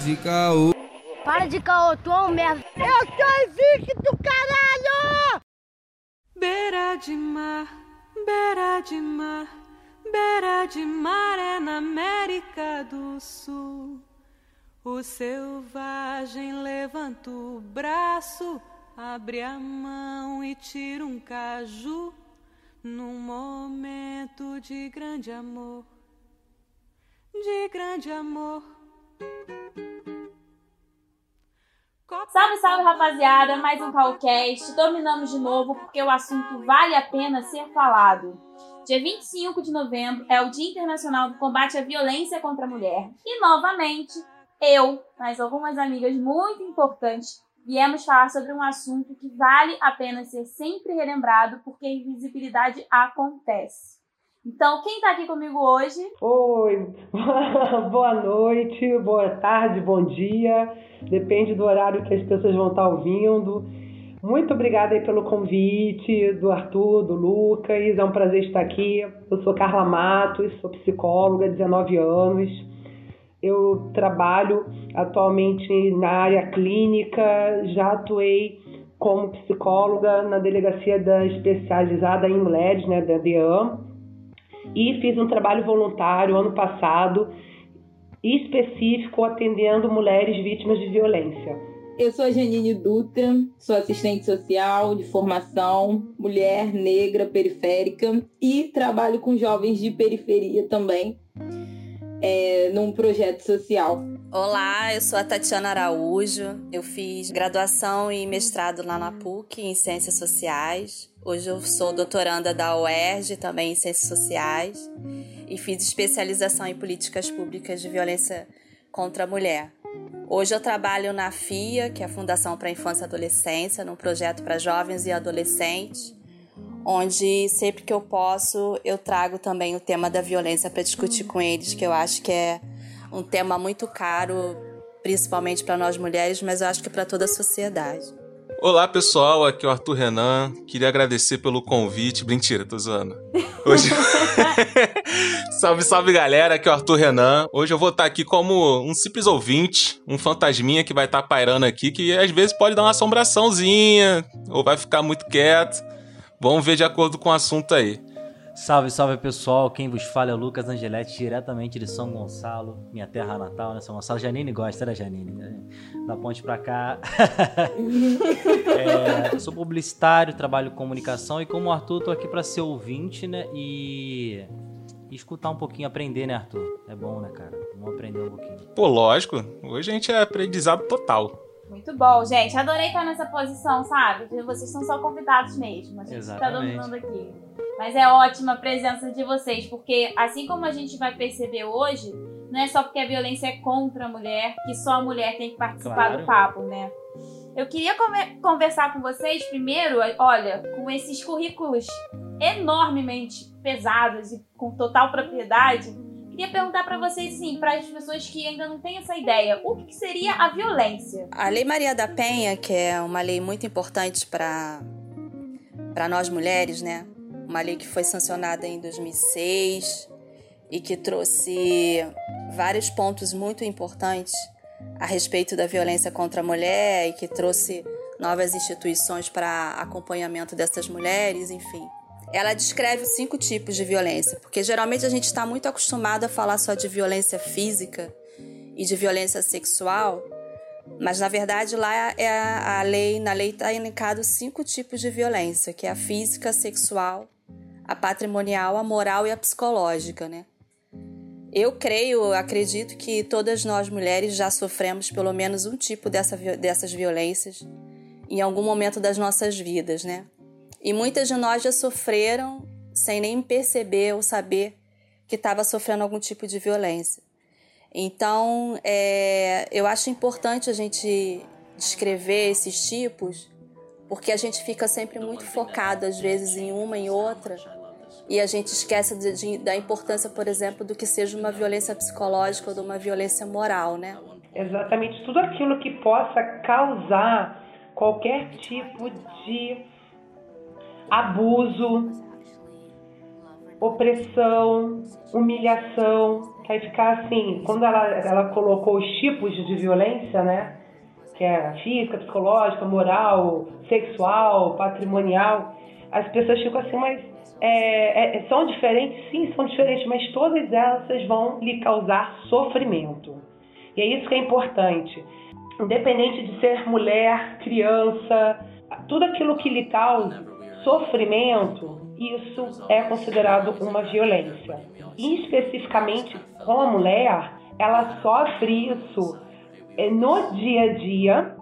de caô. Para de caô, tu é um merda. Eu sou invicto, caralho! Beira de mar, beira de mar, beira de mar é na América do Sul. O selvagem levanta o braço, abre a mão e tira um caju num momento de grande amor, de grande amor. Salve, salve, rapaziada! Mais um Calcast. Dominamos de novo porque o assunto vale a pena ser falado. Dia 25 de novembro é o Dia Internacional do Combate à Violência contra a Mulher. E, novamente, eu, mais algumas amigas muito importantes, viemos falar sobre um assunto que vale a pena ser sempre relembrado porque a invisibilidade acontece. Então, quem está aqui comigo hoje? Oi, boa noite, boa tarde, bom dia. Depende do horário que as pessoas vão estar ouvindo. Muito obrigada aí pelo convite do Arthur, do Lucas. É um prazer estar aqui. Eu sou Carla Matos, sou psicóloga, 19 anos. Eu trabalho atualmente na área clínica, já atuei como psicóloga na delegacia da especializada em mulheres, né, da DEAM e fiz um trabalho voluntário ano passado específico atendendo mulheres vítimas de violência. Eu sou a Janine Dutra, sou assistente social de formação, mulher negra periférica e trabalho com jovens de periferia também, é, num projeto social. Olá, eu sou a Tatiana Araújo. Eu fiz graduação e mestrado lá na PUC em Ciências Sociais. Hoje eu sou doutoranda da UERJ, também em Ciências Sociais, e fiz especialização em Políticas Públicas de Violência contra a Mulher. Hoje eu trabalho na FIA, que é a Fundação para a Infância e Adolescência, num projeto para jovens e adolescentes, onde sempre que eu posso eu trago também o tema da violência para discutir com eles, que eu acho que é um tema muito caro, principalmente para nós mulheres, mas eu acho que para toda a sociedade. Olá pessoal, aqui é o Arthur Renan. Queria agradecer pelo convite. Mentira, tô zoando. Hoje... salve, salve galera, aqui é o Arthur Renan. Hoje eu vou estar aqui como um simples ouvinte, um fantasminha que vai estar pairando aqui, que às vezes pode dar uma assombraçãozinha, ou vai ficar muito quieto. Vamos ver de acordo com o assunto aí. Salve, salve pessoal, quem vos fala é o Lucas Angeletti, diretamente de São Gonçalo, minha terra natal, né? São Gonçalo. Janine gosta, né, Janine? Da ponte pra cá. é, sou publicitário, trabalho com comunicação e como o Arthur, tô aqui para ser ouvinte, né? E... e, escutar um pouquinho, aprender, né, Arthur? É bom, né, cara? Vamos aprender um pouquinho. Pô, lógico. Hoje a gente é aprendizado total. Muito bom, gente. Adorei estar nessa posição, sabe? Vocês são só convidados mesmo. A gente está dominando aqui. Mas é ótima a presença de vocês, porque assim como a gente vai perceber hoje, não é só porque a violência é contra a mulher que só a mulher tem que participar claro. do papo, né? Eu queria conversar com vocês primeiro, olha, com esses currículos enormemente pesados e com total propriedade Queria perguntar para vocês, assim, para as pessoas que ainda não têm essa ideia, o que seria a violência? A Lei Maria da Penha, que é uma lei muito importante para para nós mulheres, né? Uma lei que foi sancionada em 2006 e que trouxe vários pontos muito importantes a respeito da violência contra a mulher e que trouxe novas instituições para acompanhamento dessas mulheres, enfim. Ela descreve cinco tipos de violência, porque geralmente a gente está muito acostumado a falar só de violência física e de violência sexual, mas na verdade lá é a, lei, na lei está elencado cinco tipos de violência, que é a física, sexual, a patrimonial, a moral e a psicológica, né? Eu creio, acredito que todas nós mulheres já sofremos pelo menos um tipo dessa, dessas violências em algum momento das nossas vidas, né? E muitas de nós já sofreram sem nem perceber ou saber que estava sofrendo algum tipo de violência. Então, é, eu acho importante a gente descrever esses tipos, porque a gente fica sempre muito focado, às vezes, em uma e outra, e a gente esquece de, de, da importância, por exemplo, do que seja uma violência psicológica ou de uma violência moral, né? Exatamente, tudo aquilo que possa causar qualquer tipo de abuso, opressão, humilhação, vai ficar assim, quando ela, ela colocou os tipos de violência, né? Que é física, psicológica, moral, sexual, patrimonial, as pessoas ficam assim, mas é, é, são diferentes? Sim, são diferentes, mas todas elas vão lhe causar sofrimento. E é isso que é importante. Independente de ser mulher, criança, tudo aquilo que lhe causa sofrimento, isso é considerado uma violência. E especificamente com a mulher, ela sofre isso é, no dia a dia,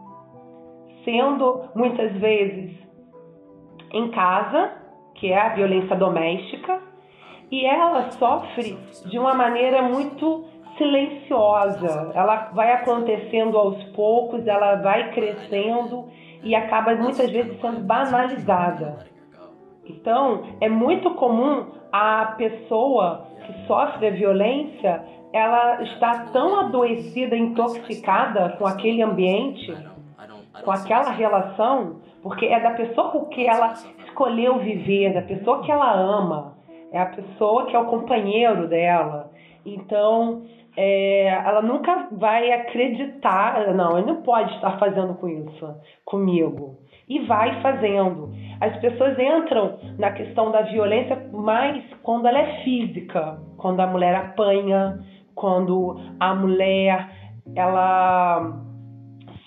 sendo muitas vezes em casa, que é a violência doméstica, e ela sofre de uma maneira muito silenciosa. Ela vai acontecendo aos poucos, ela vai crescendo e acaba muitas vezes sendo banalizada. Então, é muito comum a pessoa que sofre a violência, ela está tão adoecida, intoxicada com aquele ambiente, com aquela relação, porque é da pessoa com que ela escolheu viver, da pessoa que ela ama, é a pessoa que é o companheiro dela. Então, é, ela nunca vai acreditar, não, ele não pode estar fazendo com isso comigo. E vai fazendo. As pessoas entram na questão da violência mais quando ela é física, quando a mulher apanha, quando a mulher ela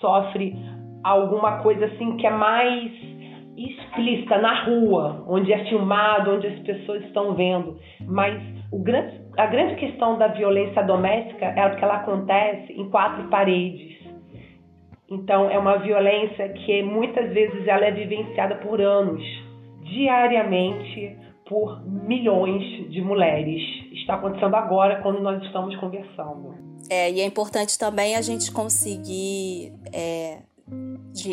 sofre alguma coisa assim que é mais explícita na rua, onde é filmado, onde as pessoas estão vendo. Mas grande, a grande questão da violência doméstica é que ela acontece em quatro paredes. Então é uma violência que muitas vezes ela é vivenciada por anos, diariamente por milhões de mulheres. Está acontecendo agora quando nós estamos conversando. É, e é importante também a gente conseguir é,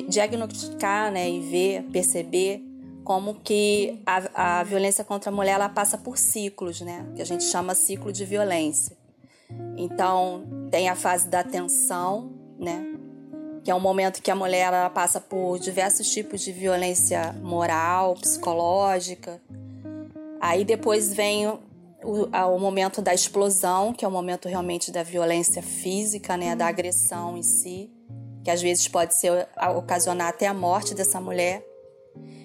diagnosticar né, e ver, perceber como que a, a violência contra a mulher ela passa por ciclos, né? Que a gente chama ciclo de violência. Então, tem a fase da tensão, né? Que é um momento que a mulher ela passa por diversos tipos de violência moral, psicológica. Aí depois vem o, o momento da explosão, que é o momento realmente da violência física, né? Da agressão em si que às vezes pode ser ocasionar até a morte dessa mulher.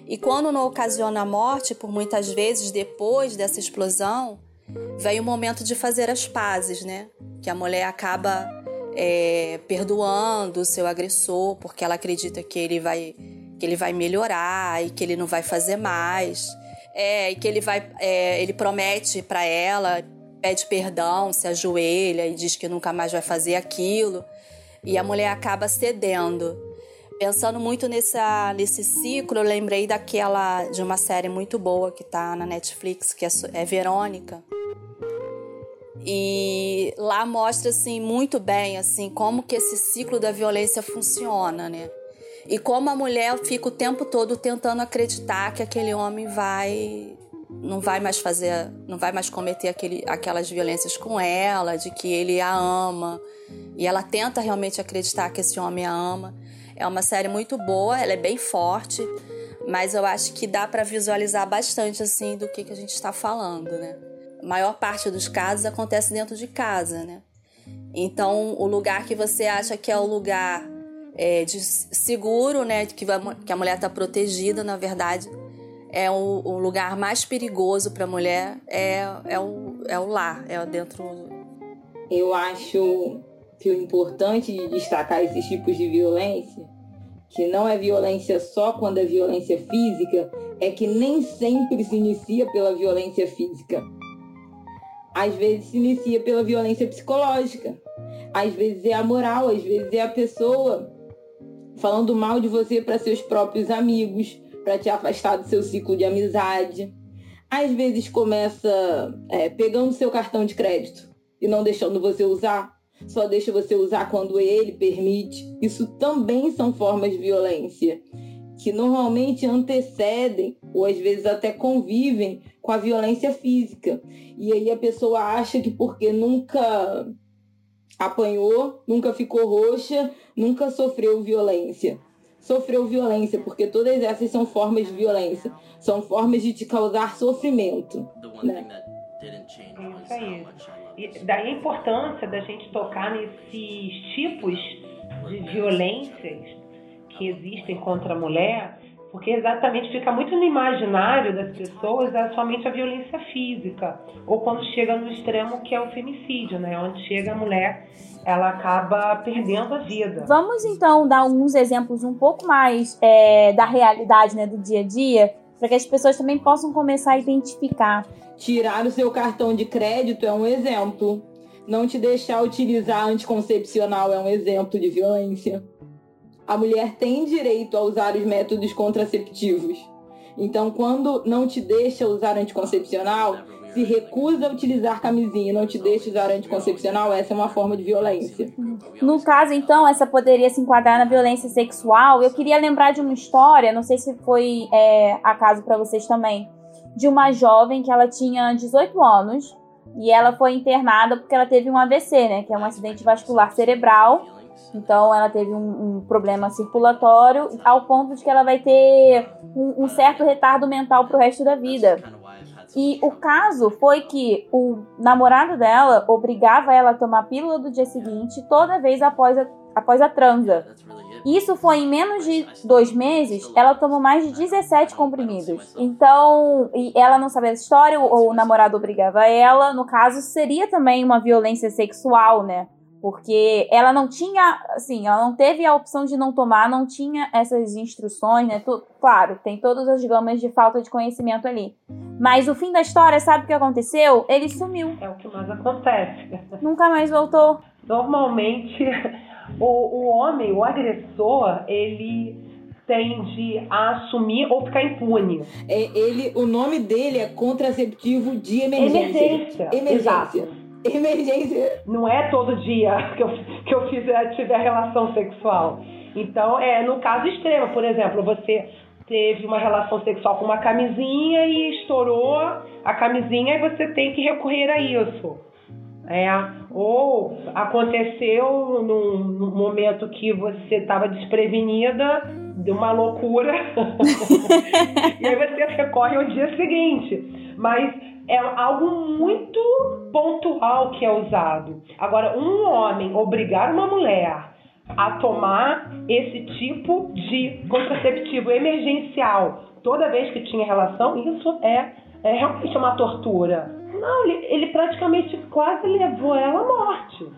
E quando não ocasiona a morte, por muitas vezes depois dessa explosão, vem o momento de fazer as pazes, né? Que a mulher acaba é, perdoando o seu agressor porque ela acredita que ele vai que ele vai melhorar e que ele não vai fazer mais, é, e que ele vai é, ele promete para ela pede perdão, se ajoelha e diz que nunca mais vai fazer aquilo e a mulher acaba cedendo. Pensando muito nessa, nesse ciclo, eu lembrei daquela de uma série muito boa que tá na Netflix, que é, é Verônica. E lá mostra assim muito bem assim como que esse ciclo da violência funciona, né? E como a mulher fica o tempo todo tentando acreditar que aquele homem vai não vai mais fazer, não vai mais cometer aquele, aquelas violências com ela, de que ele a ama. E ela tenta realmente acreditar que esse homem a ama. É uma série muito boa, ela é bem forte, mas eu acho que dá para visualizar bastante assim do que, que a gente está falando, né? A maior parte dos casos acontece dentro de casa, né? Então, o lugar que você acha que é o lugar é, de seguro, né? Que, a mulher está protegida, na verdade, é o, o lugar mais perigoso para a mulher é, é, o, é o lar, é dentro. Eu acho que o importante de destacar esses tipos de violência, que não é violência só quando é violência física, é que nem sempre se inicia pela violência física. Às vezes se inicia pela violência psicológica. Às vezes é a moral, às vezes é a pessoa falando mal de você para seus próprios amigos, para te afastar do seu ciclo de amizade. Às vezes começa é, pegando seu cartão de crédito e não deixando você usar, só deixa você usar quando ele permite. Isso também são formas de violência que normalmente antecedem ou às vezes até convivem com a violência física. E aí a pessoa acha que porque nunca apanhou, nunca ficou roxa, nunca sofreu violência sofreu violência, porque todas essas são formas de violência, são formas de te causar sofrimento. Né? Isso aí. E daí a importância da gente tocar nesses tipos de violências que existem contra a mulher, porque exatamente fica muito no imaginário das pessoas é somente a violência física, ou quando chega no extremo que é o femicídio, né? Onde chega a mulher, ela acaba perdendo a vida. Vamos então dar alguns exemplos um pouco mais é, da realidade, né, do dia a dia, para que as pessoas também possam começar a identificar. Tirar o seu cartão de crédito é um exemplo. Não te deixar utilizar anticoncepcional é um exemplo de violência a mulher tem direito a usar os métodos contraceptivos. Então, quando não te deixa usar anticoncepcional, se recusa a utilizar camisinha e não te deixa usar anticoncepcional, essa é uma forma de violência. No caso, então, essa poderia se enquadrar na violência sexual. Eu queria lembrar de uma história, não sei se foi é, acaso para vocês também, de uma jovem que ela tinha 18 anos e ela foi internada porque ela teve um AVC, né, que é um acidente vascular cerebral então ela teve um, um, problema circulatório ao ponto de que ela vai ter um, um certo retardo mental pro resto da vida. E o caso foi que o namorado dela obrigava ela a tomar a pílula do dia seguinte toda vez após a, após a transa. Isso foi em menos de dois meses, ela tomou mais de 17 comprimidos. Então, e ela não sabia essa história, ou o namorado obrigava ela. No caso, seria também uma violência sexual, né? Porque ela não tinha, assim, ela não teve a opção de não tomar, não tinha essas instruções, né? claro, tem todas as gamas de falta de conhecimento ali. Mas o fim da história, sabe o que aconteceu? Ele sumiu. É o que mais acontece. Nunca mais voltou. Normalmente, o, o homem, o agressor, ele tende a assumir ou ficar impune. É, ele, o nome dele é contraceptivo de emergência. Emergência. Emergência. Exato. Emergência. Não é todo dia que eu, que eu fizer, tiver relação sexual. Então, é no caso extremo, por exemplo, você teve uma relação sexual com uma camisinha e estourou a camisinha e você tem que recorrer a isso. É, ou aconteceu num, num momento que você estava desprevenida de uma loucura e aí você recorre ao dia seguinte. Mas é algo muito pontual que é usado. Agora, um homem obrigar uma mulher a tomar esse tipo de contraceptivo emergencial toda vez que tinha relação, isso é, é realmente uma tortura. Não, ele, ele praticamente quase levou ela à morte.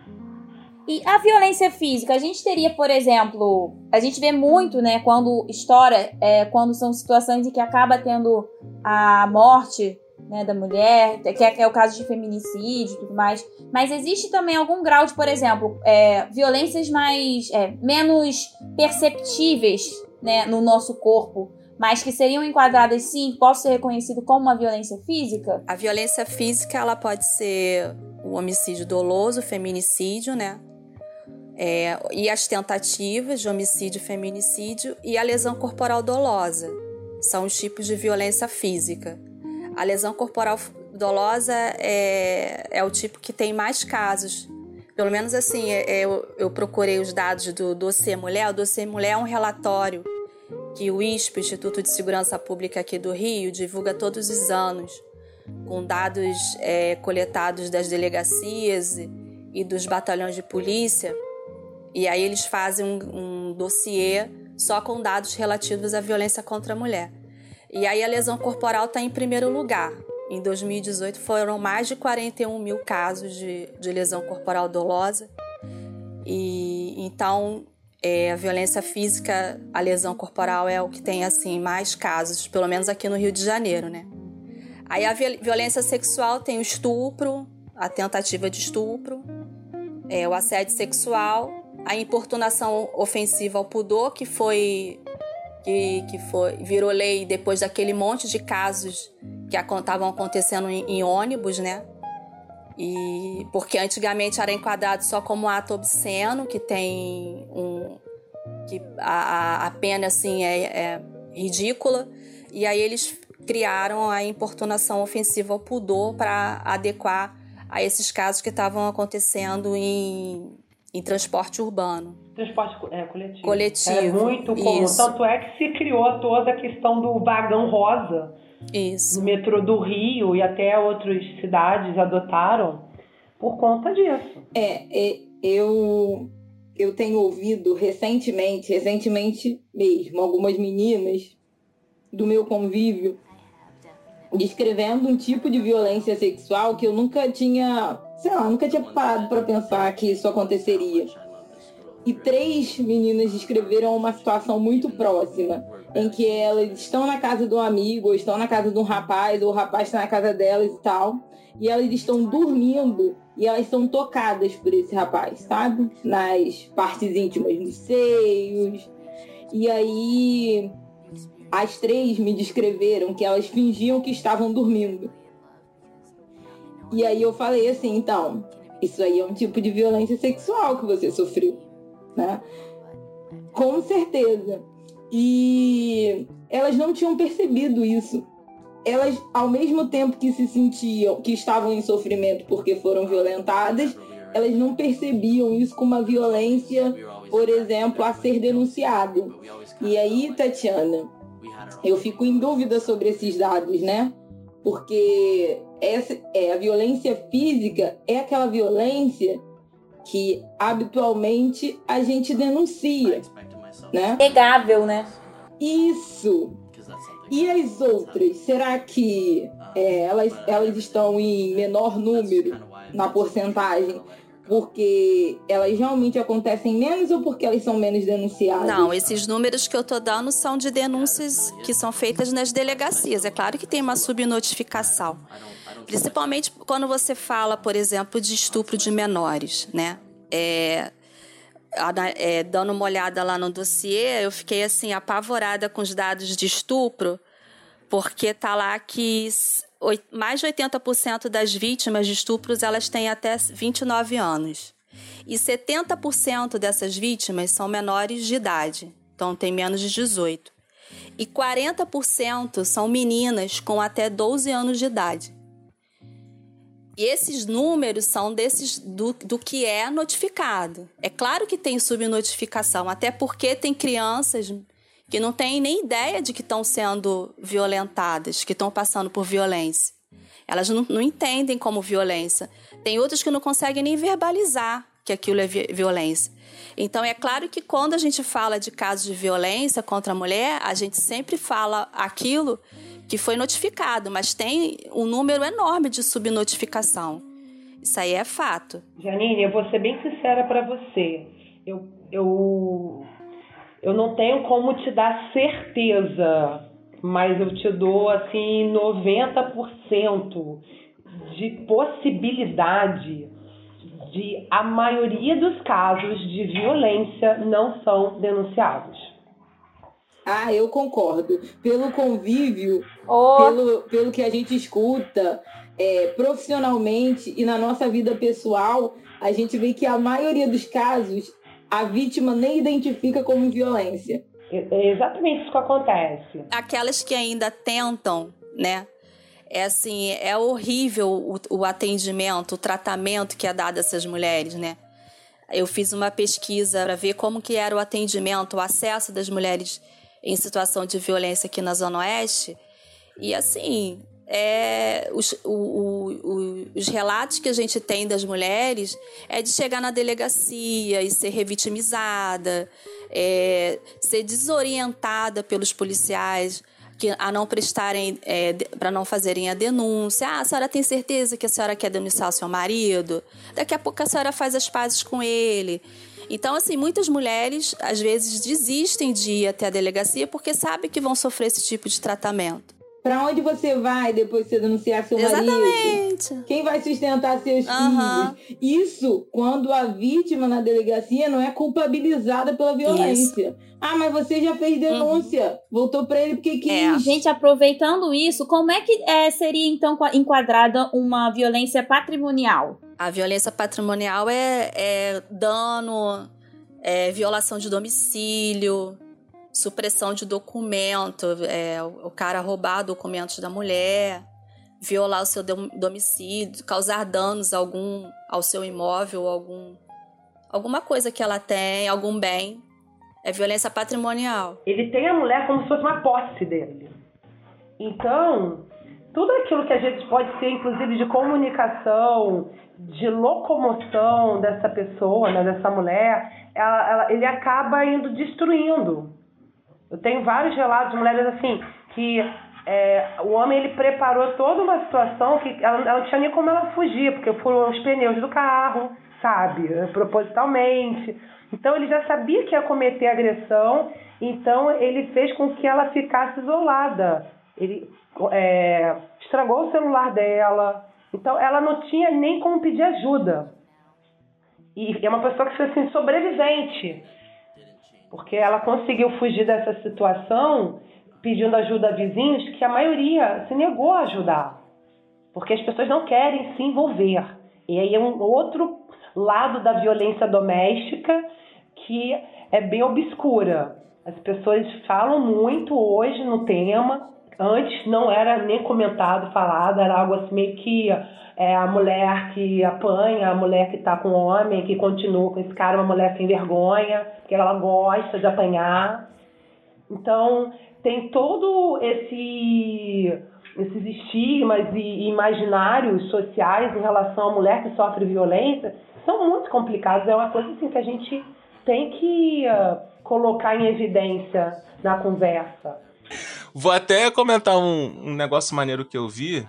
E a violência física, a gente teria, por exemplo, a gente vê muito, né, quando estoura, é, quando são situações em que acaba tendo a morte né, da mulher, que é, que é, o caso de feminicídio e tudo mais. Mas existe também algum grau de, por exemplo, é, violências mais é, menos perceptíveis né, no nosso corpo, mas que seriam enquadradas sim, posso ser reconhecido como uma violência física? A violência física ela pode ser o homicídio doloso, o feminicídio, né? É, e as tentativas de homicídio, feminicídio e a lesão corporal dolosa são os tipos de violência física. A lesão corporal dolosa é, é o tipo que tem mais casos. Pelo menos assim, é, é, eu, eu procurei os dados do dossiê mulher. O dossiê mulher é um relatório que o ISP, Instituto de Segurança Pública aqui do Rio, divulga todos os anos, com dados é, coletados das delegacias e dos batalhões de polícia. E aí eles fazem um, um dossiê só com dados relativos à violência contra a mulher. E aí a lesão corporal está em primeiro lugar. Em 2018 foram mais de 41 mil casos de, de lesão corporal dolosa. E então é, a violência física, a lesão corporal é o que tem assim mais casos, pelo menos aqui no Rio de Janeiro, né? Aí a violência sexual tem o estupro, a tentativa de estupro, é, o assédio sexual, a importunação ofensiva ao pudor, que foi que, que foi, virou lei depois daquele monte de casos que estavam acontecendo em, em, ônibus, né? E porque antigamente era enquadrado só como ato obsceno, que tem um que a, a pena assim é, é ridícula, e aí eles criaram a importunação ofensiva ao pudor para adequar a esses casos que estavam acontecendo em, em transporte urbano. Transporte é, coletivo. Coletivo. É muito comum. Isso. Tanto é que se criou toda a questão do vagão rosa Isso. O metrô do Rio e até outras cidades adotaram por conta disso. É, é eu eu tenho ouvido recentemente, recentemente mesmo, algumas meninas do meu convívio descrevendo um tipo de violência sexual que eu nunca tinha, sei lá, nunca tinha parado para pensar que isso aconteceria. E três meninas descreveram uma situação muito próxima, em que elas estão na casa de um amigo, ou estão na casa de um rapaz, ou o rapaz está na casa delas e tal, e elas estão dormindo e elas são tocadas por esse rapaz, sabe? Nas partes íntimas dos seios. E aí as três me descreveram que elas fingiam que estavam dormindo. E aí eu falei assim, então, isso aí é um tipo de violência sexual que você sofreu, né? Com certeza. E elas não tinham percebido isso. Elas, ao mesmo tempo que se sentiam, que estavam em sofrimento porque foram violentadas, elas não percebiam isso como uma violência, por exemplo, a ser denunciada. E aí, Tatiana, eu fico em dúvida sobre esses dados, né? Porque essa é a violência física é aquela violência que habitualmente a gente denuncia, né? Negável, né? Isso. E as outras, será que é, elas, elas estão em menor número na porcentagem porque elas realmente acontecem menos ou porque elas são menos denunciadas? Não, esses números que eu tô dando são de denúncias que são feitas nas delegacias. É claro que tem uma subnotificação. Principalmente quando você fala, por exemplo, de estupro de menores, né? É, é, dando uma olhada lá no dossiê, eu fiquei assim apavorada com os dados de estupro, porque tá lá que mais de 80% das vítimas de estupros elas têm até 29 anos. E 70% dessas vítimas são menores de idade, então tem menos de 18. E 40% são meninas com até 12 anos de idade. E esses números são desses do, do que é notificado. É claro que tem subnotificação, até porque tem crianças que não têm nem ideia de que estão sendo violentadas, que estão passando por violência. Elas não, não, entendem como violência. Tem outras que não conseguem nem verbalizar que aquilo é violência. Então, é claro que quando a gente fala de casos de violência contra a mulher, a gente sempre fala aquilo que foi notificado, mas tem um número enorme de subnotificação. Isso aí é fato. Janine, eu vou ser bem sincera para você. Eu, eu eu não tenho como te dar certeza, mas eu te dou assim 90% de possibilidade de a maioria dos casos de violência não são denunciados. Ah, eu concordo. Pelo convívio, oh. pelo, pelo que a gente escuta é, profissionalmente e na nossa vida pessoal, a gente vê que a maioria dos casos a vítima nem identifica como violência. É exatamente isso que acontece. Aquelas que ainda tentam, né? É assim, é horrível o, o atendimento, o tratamento que é dado a essas mulheres, né? Eu fiz uma pesquisa para ver como que era o atendimento, o acesso das mulheres em situação de violência aqui na Zona Oeste. E assim, é, os, o, o, os relatos que a gente tem das mulheres é de chegar na delegacia e ser revitimizada, é, ser desorientada pelos policiais que, a não prestarem, é, para não fazerem a denúncia. Ah, a senhora tem certeza que a senhora quer denunciar o seu marido? Daqui a pouco a senhora faz as pazes com ele. Então, assim, muitas mulheres às vezes desistem de ir até a delegacia porque sabem que vão sofrer esse tipo de tratamento. Para onde você vai depois de você denunciar seu Exatamente. marido? Quem vai sustentar seus uhum. filhos? Isso quando a vítima na delegacia não é culpabilizada pela violência. Isso. Ah, mas você já fez denúncia. Uhum. Voltou para ele porque quis. É. Gente, aproveitando isso, como é que é, seria então enquadrada uma violência patrimonial? A violência patrimonial é, é dano, é violação de domicílio, supressão de documento, é, o cara roubar documentos da mulher, violar o seu domicílio, causar danos algum ao seu imóvel, algum alguma coisa que ela tem, algum bem. É violência patrimonial. Ele tem a mulher como se fosse uma posse dele. Então, tudo aquilo que a gente pode ser, inclusive de comunicação, de locomoção dessa pessoa, né, dessa mulher, ela, ela, ele acaba indo destruindo. Eu tenho vários relatos de mulheres assim que é, o homem ele preparou toda uma situação que ela, ela não tinha nem como ela fugir, porque foram os pneus do carro, sabe, propositalmente. Então ele já sabia que ia cometer agressão, então ele fez com que ela ficasse isolada. Ele é, estragou o celular dela, então ela não tinha nem como pedir ajuda. E é uma pessoa que foi assim, sobrevivente, porque ela conseguiu fugir dessa situação pedindo ajuda a vizinhos que a maioria se negou a ajudar, porque as pessoas não querem se envolver. E aí é um outro lado da violência doméstica que é bem obscura. As pessoas falam muito hoje no tema, antes não era nem comentado, falado, era algo assim meio que é, a mulher que apanha, a mulher que tá com o homem, que continua com esse cara, uma mulher sem vergonha, que ela gosta de apanhar. Então, tem todo esse esses estigmas e imaginários sociais em relação à mulher que sofre violência são muito complicados. É uma coisa assim que a gente tem que uh, colocar em evidência na conversa. Vou até comentar um, um negócio maneiro que eu vi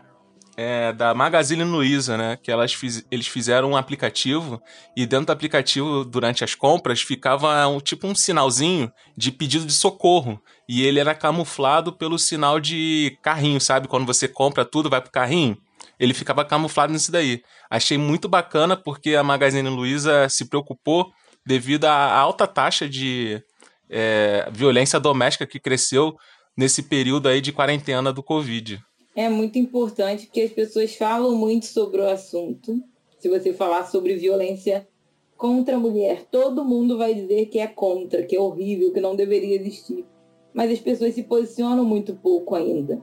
é, da Magazine Luiza, né? Que elas fiz, eles fizeram um aplicativo e dentro do aplicativo, durante as compras, ficava um, tipo um sinalzinho de pedido de socorro. E ele era camuflado pelo sinal de carrinho, sabe? Quando você compra tudo, vai pro carrinho. Ele ficava camuflado nisso daí. Achei muito bacana porque a Magazine Luiza se preocupou devido à alta taxa de é, violência doméstica que cresceu nesse período aí de quarentena do Covid é muito importante porque as pessoas falam muito sobre o assunto. Se você falar sobre violência contra a mulher, todo mundo vai dizer que é contra, que é horrível, que não deveria existir. Mas as pessoas se posicionam muito pouco ainda.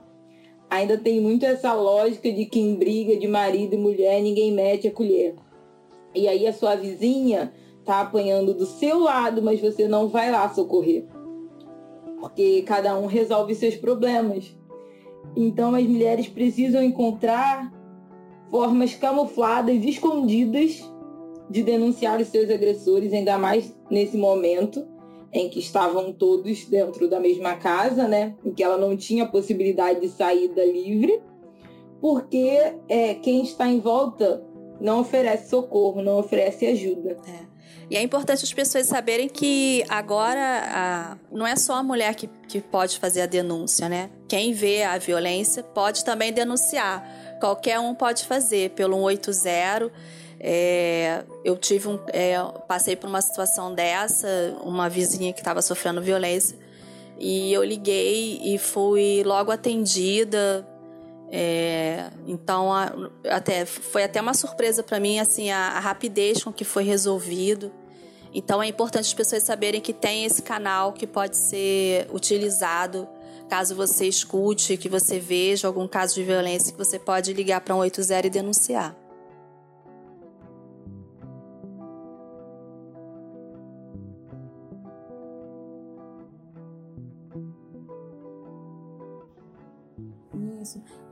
Ainda tem muito essa lógica de que em briga de marido e mulher ninguém mete a colher. E aí a sua vizinha tá apanhando do seu lado, mas você não vai lá socorrer. Porque cada um resolve seus problemas. Então as mulheres precisam encontrar formas camufladas, escondidas de denunciar os seus agressores, ainda mais nesse momento em que estavam todos dentro da mesma casa, né? Em que ela não tinha possibilidade de saída livre, porque é, quem está em volta não oferece socorro, não oferece ajuda. É. E é importante as pessoas saberem que agora a, não é só a mulher que, que pode fazer a denúncia, né? Quem vê a violência pode também denunciar. Qualquer um pode fazer pelo 180. É, eu tive um, é, passei por uma situação dessa, uma vizinha que estava sofrendo violência, e eu liguei e fui logo atendida. É, então, a, até foi até uma surpresa para mim assim a, a rapidez com que foi resolvido. Então, é importante as pessoas saberem que tem esse canal que pode ser utilizado Caso você escute, que você veja algum caso de violência, que você pode ligar para 180 e denunciar.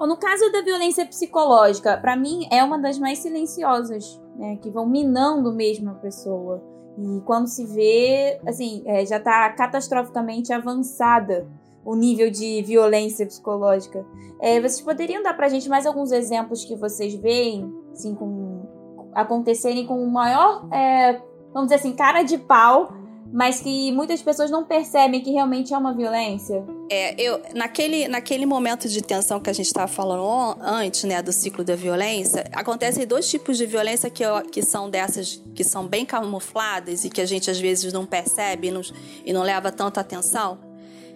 Bom, no caso da violência psicológica, para mim é uma das mais silenciosas, né, que vão minando mesmo a pessoa. E quando se vê, assim, é, já está catastroficamente avançada o nível de violência psicológica. É, vocês poderiam dar pra gente mais alguns exemplos que vocês veem, assim, com, acontecerem com o maior, é, vamos dizer assim, cara de pau, mas que muitas pessoas não percebem que realmente é uma violência? É, eu, naquele, naquele momento de tensão que a gente estava falando antes, né, do ciclo da violência, acontecem dois tipos de violência que, eu, que são dessas, que são bem camufladas e que a gente às vezes não percebe e não, e não leva tanta atenção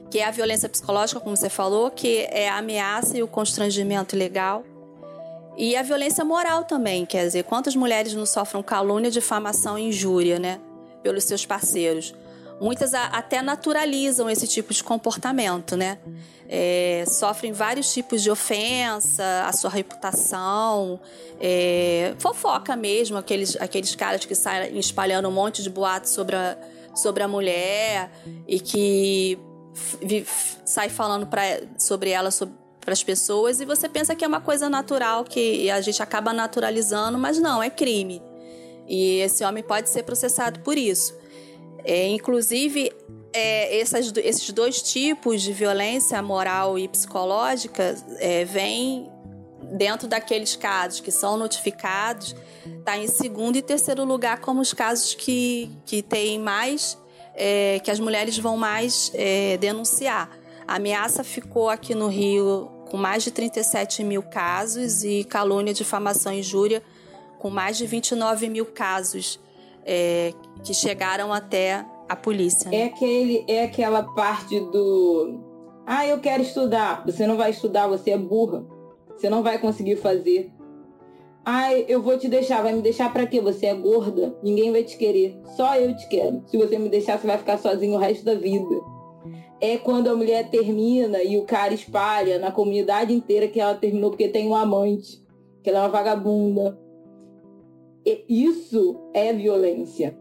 que é a violência psicológica, como você falou, que é a ameaça e o constrangimento ilegal. E a violência moral também, quer dizer, quantas mulheres não sofrem calúnia, difamação e injúria, né, pelos seus parceiros. Muitas até naturalizam esse tipo de comportamento, né? É, sofrem vários tipos de ofensa, a sua reputação, é, fofoca mesmo, aqueles, aqueles caras que saem espalhando um monte de boatos sobre a, sobre a mulher e que sai falando pra, sobre ela, para as pessoas e você pensa que é uma coisa natural que a gente acaba naturalizando, mas não, é crime. E esse homem pode ser processado por isso. É, inclusive, é, essas, esses dois tipos de violência moral e psicológica é, vêm dentro daqueles casos que são notificados, está em segundo e terceiro lugar como os casos que, que têm mais, é, que as mulheres vão mais é, denunciar. A ameaça ficou aqui no Rio com mais de 37 mil casos e calúnia, difamação e injúria com mais de 29 mil casos é, que chegaram até a polícia. Né? É, aquele, é aquela parte do. Ah, eu quero estudar. Você não vai estudar, você é burra. Você não vai conseguir fazer. Ah, eu vou te deixar. Vai me deixar para quê? Você é gorda. Ninguém vai te querer. Só eu te quero. Se você me deixar, você vai ficar sozinho o resto da vida. É quando a mulher termina e o cara espalha na comunidade inteira que ela terminou porque tem um amante, que ela é uma vagabunda. Isso é violência.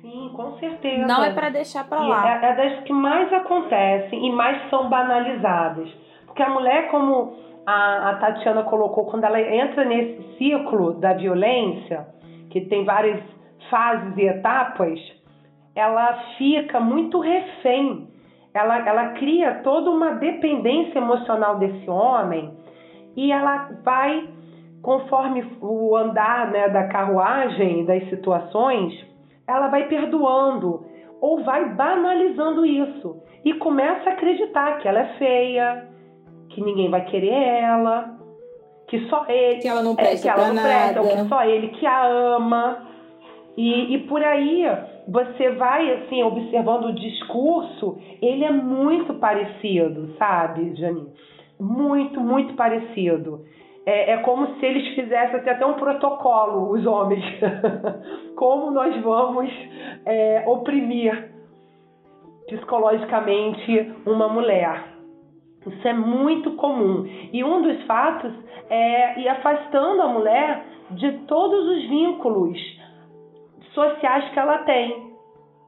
Sim, com certeza. Não é para deixar para lá. É, é das que mais acontecem e mais são banalizadas. Porque a mulher, como a, a Tatiana colocou, quando ela entra nesse ciclo da violência, que tem várias fases e etapas, ela fica muito refém. Ela, ela cria toda uma dependência emocional desse homem e ela vai, conforme o andar né, da carruagem, das situações, ela vai perdoando ou vai banalizando isso e começa a acreditar que ela é feia, que ninguém vai querer ela, que só ele, que ela não presta, é, que ela não presta, ou que só ele que a ama. E, e por aí você vai assim observando o discurso, ele é muito parecido, sabe, Janine? Muito, muito parecido. É, é como se eles fizessem assim, até um protocolo, os homens. como nós vamos é, oprimir psicologicamente uma mulher. Isso é muito comum. E um dos fatos é ir afastando a mulher de todos os vínculos sociais que ela tem.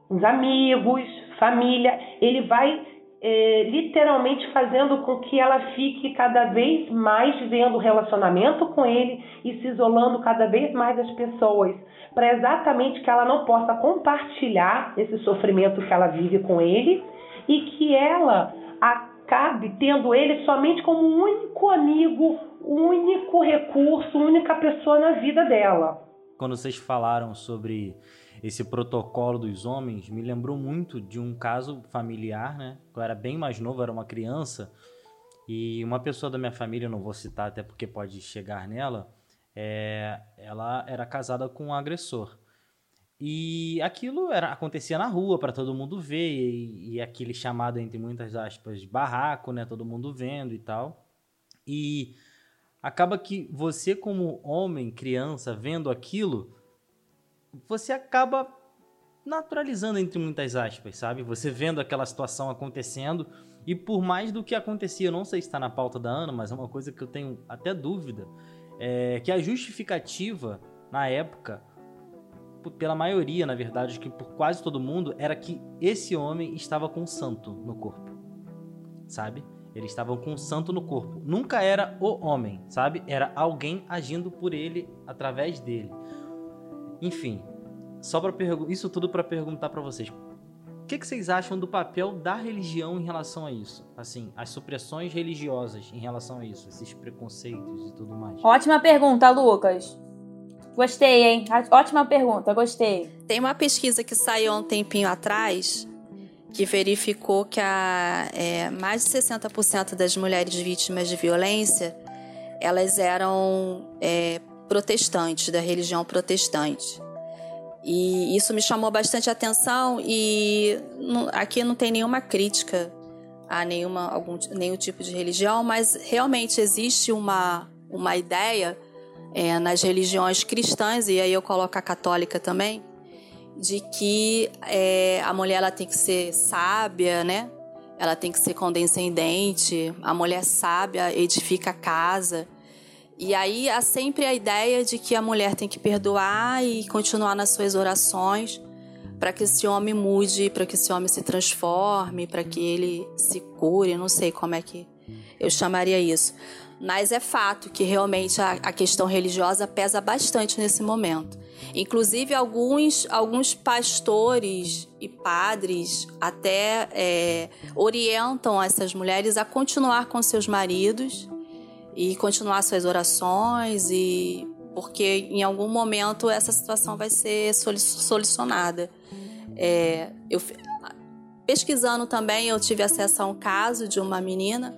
Os amigos, família. Ele vai é, literalmente fazendo com que ela fique cada vez mais vendo o relacionamento com ele e se isolando cada vez mais das pessoas, para exatamente que ela não possa compartilhar esse sofrimento que ela vive com ele e que ela acabe tendo ele somente como um único amigo, único recurso, única pessoa na vida dela. Quando vocês falaram sobre esse protocolo dos homens, me lembrou muito de um caso familiar, né? Eu era bem mais novo, era uma criança, e uma pessoa da minha família, não vou citar até porque pode chegar nela, é, ela era casada com um agressor. E aquilo era, acontecia na rua para todo mundo ver, e, e, aquele chamado, entre muitas aspas, de barraco, né? Todo mundo vendo e tal. E acaba que você, como homem, criança, vendo aquilo, você acaba naturalizando, entre muitas aspas, sabe? Você vendo aquela situação acontecendo, e por mais do que acontecia, eu não sei se está na pauta da Ana, mas é uma coisa que eu tenho até dúvida, é que a justificativa, na época pela maioria, na verdade, que por quase todo mundo, era que esse homem estava com um santo no corpo. Sabe? Ele estava com um santo no corpo. Nunca era o homem, sabe? Era alguém agindo por ele através dele. Enfim, só para isso tudo para perguntar para vocês. O que, que, vocês acham do papel da religião em relação a isso? Assim, as supressões religiosas em relação a isso, esses preconceitos e tudo mais. Ótima pergunta, Lucas. Gostei, hein? Ótima pergunta, gostei. Tem uma pesquisa que saiu há um tempinho atrás que verificou que a, é, mais de 60% das mulheres vítimas de violência elas eram é, protestantes, da religião protestante. E isso me chamou bastante atenção e aqui não tem nenhuma crítica a nenhuma, algum, nenhum tipo de religião, mas realmente existe uma, uma ideia é, nas religiões cristãs, e aí eu coloco a católica também, de que é, a mulher ela tem que ser sábia, né? Ela tem que ser condescendente, a mulher sábia edifica a casa. E aí há sempre a ideia de que a mulher tem que perdoar e continuar nas suas orações para que esse homem mude, para que esse homem se transforme, para que ele se cure. Não sei como é que Eu chamaria isso. Mas é fato que realmente a, a questão religiosa pesa bastante nesse momento. Inclusive, alguns, alguns pastores e padres até é, orientam essas mulheres a continuar com seus maridos e continuar suas orações e porque em algum momento essa situação vai ser solucionada. É, eu, pesquisando também, eu tive acesso a um caso de uma menina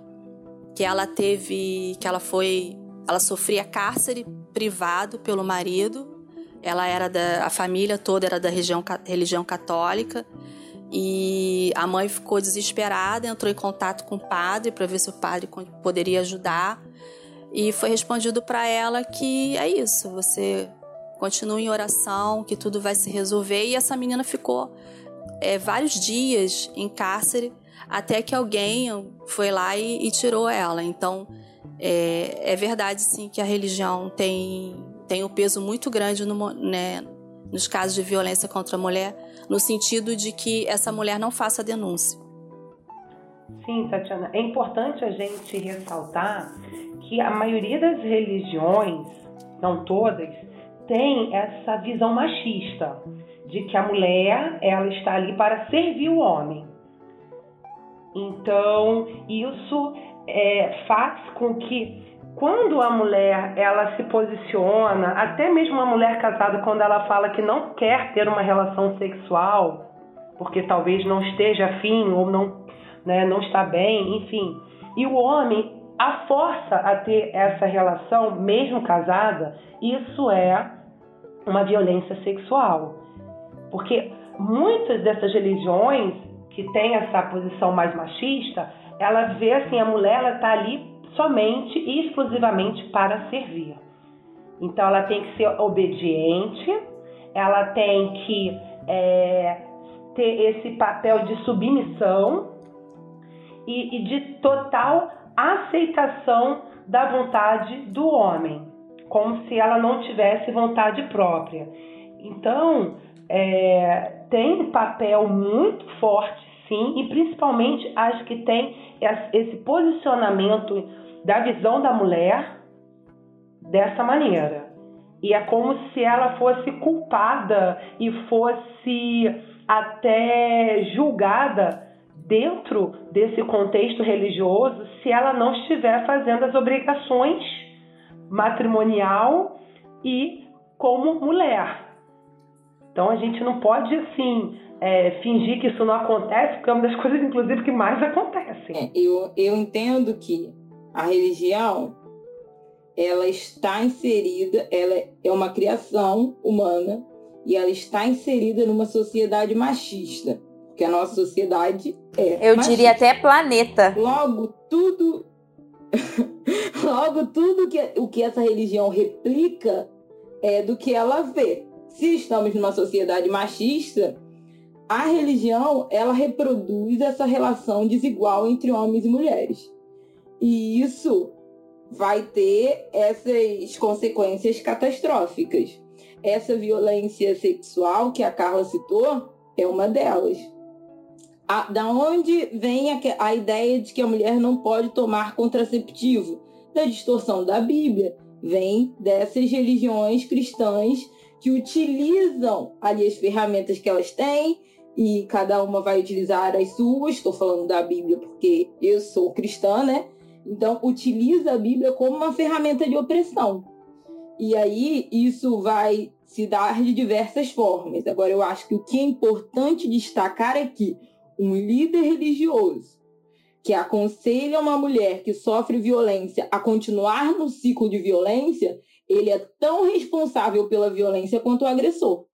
que ela teve, que ela foi, ela sofria cárcere privado pelo marido. Ela era da, a família toda era da religião, religião católica e a mãe ficou desesperada, entrou em contato com o padre para ver se o padre poderia ajudar. E foi respondido para ela que é isso, você continue em oração, que tudo vai se resolver. E essa menina ficou é, vários dias em cárcere até que alguém foi lá e, e tirou ela. Então, é, é, verdade sim que a religião tem, tem um peso muito grande no, né, nos casos de violência contra a mulher, no sentido de que essa mulher não faça denúncia. Sim, Tatiana, é importante a gente ressaltar que a maioria das religiões, não todas, tem essa visão machista de que a mulher ela está ali para servir o homem. Então, isso é, faz com que quando a mulher ela se posiciona, até mesmo uma mulher casada quando ela fala que não quer ter uma relação sexual, porque talvez não esteja afim ou não, né, não está bem, enfim, e o homem a força a ter essa relação, mesmo casada, isso é uma violência sexual. Porque muitas dessas religiões que têm essa posição mais machista, ela vê assim, a mulher está ali somente e exclusivamente para servir. Então ela tem que ser obediente, ela tem que é, ter esse papel de submissão e, e de total aceitação da vontade do homem, como se ela não tivesse vontade própria. Então, é, tem papel muito forte, sim, e principalmente as que têm esse posicionamento da visão da mulher dessa maneira. E é como se ela fosse culpada e fosse até julgada dentro desse contexto religioso se ela não estiver fazendo as obrigações matrimonial e como mulher. Então a gente não pode assim é, fingir que isso não acontece, porque é uma das coisas, inclusive, que mais acontecem. É, eu, eu entendo que a religião ela está inserida, ela é uma criação humana e ela está inserida numa sociedade machista que a nossa sociedade é. Eu machista. diria até planeta. Logo, tudo. Logo, tudo que, o que essa religião replica é do que ela vê. Se estamos numa sociedade machista, a religião ela reproduz essa relação desigual entre homens e mulheres. E isso vai ter essas consequências catastróficas. Essa violência sexual que a Carla citou é uma delas. A, da onde vem a, a ideia de que a mulher não pode tomar contraceptivo? Da distorção da Bíblia. Vem dessas religiões cristãs que utilizam ali as ferramentas que elas têm e cada uma vai utilizar as suas. Estou falando da Bíblia porque eu sou cristã, né? Então, utiliza a Bíblia como uma ferramenta de opressão. E aí, isso vai se dar de diversas formas. Agora, eu acho que o que é importante destacar é que um líder religioso que aconselha uma mulher que sofre violência a continuar no ciclo de violência, ele é tão responsável pela violência quanto o agressor.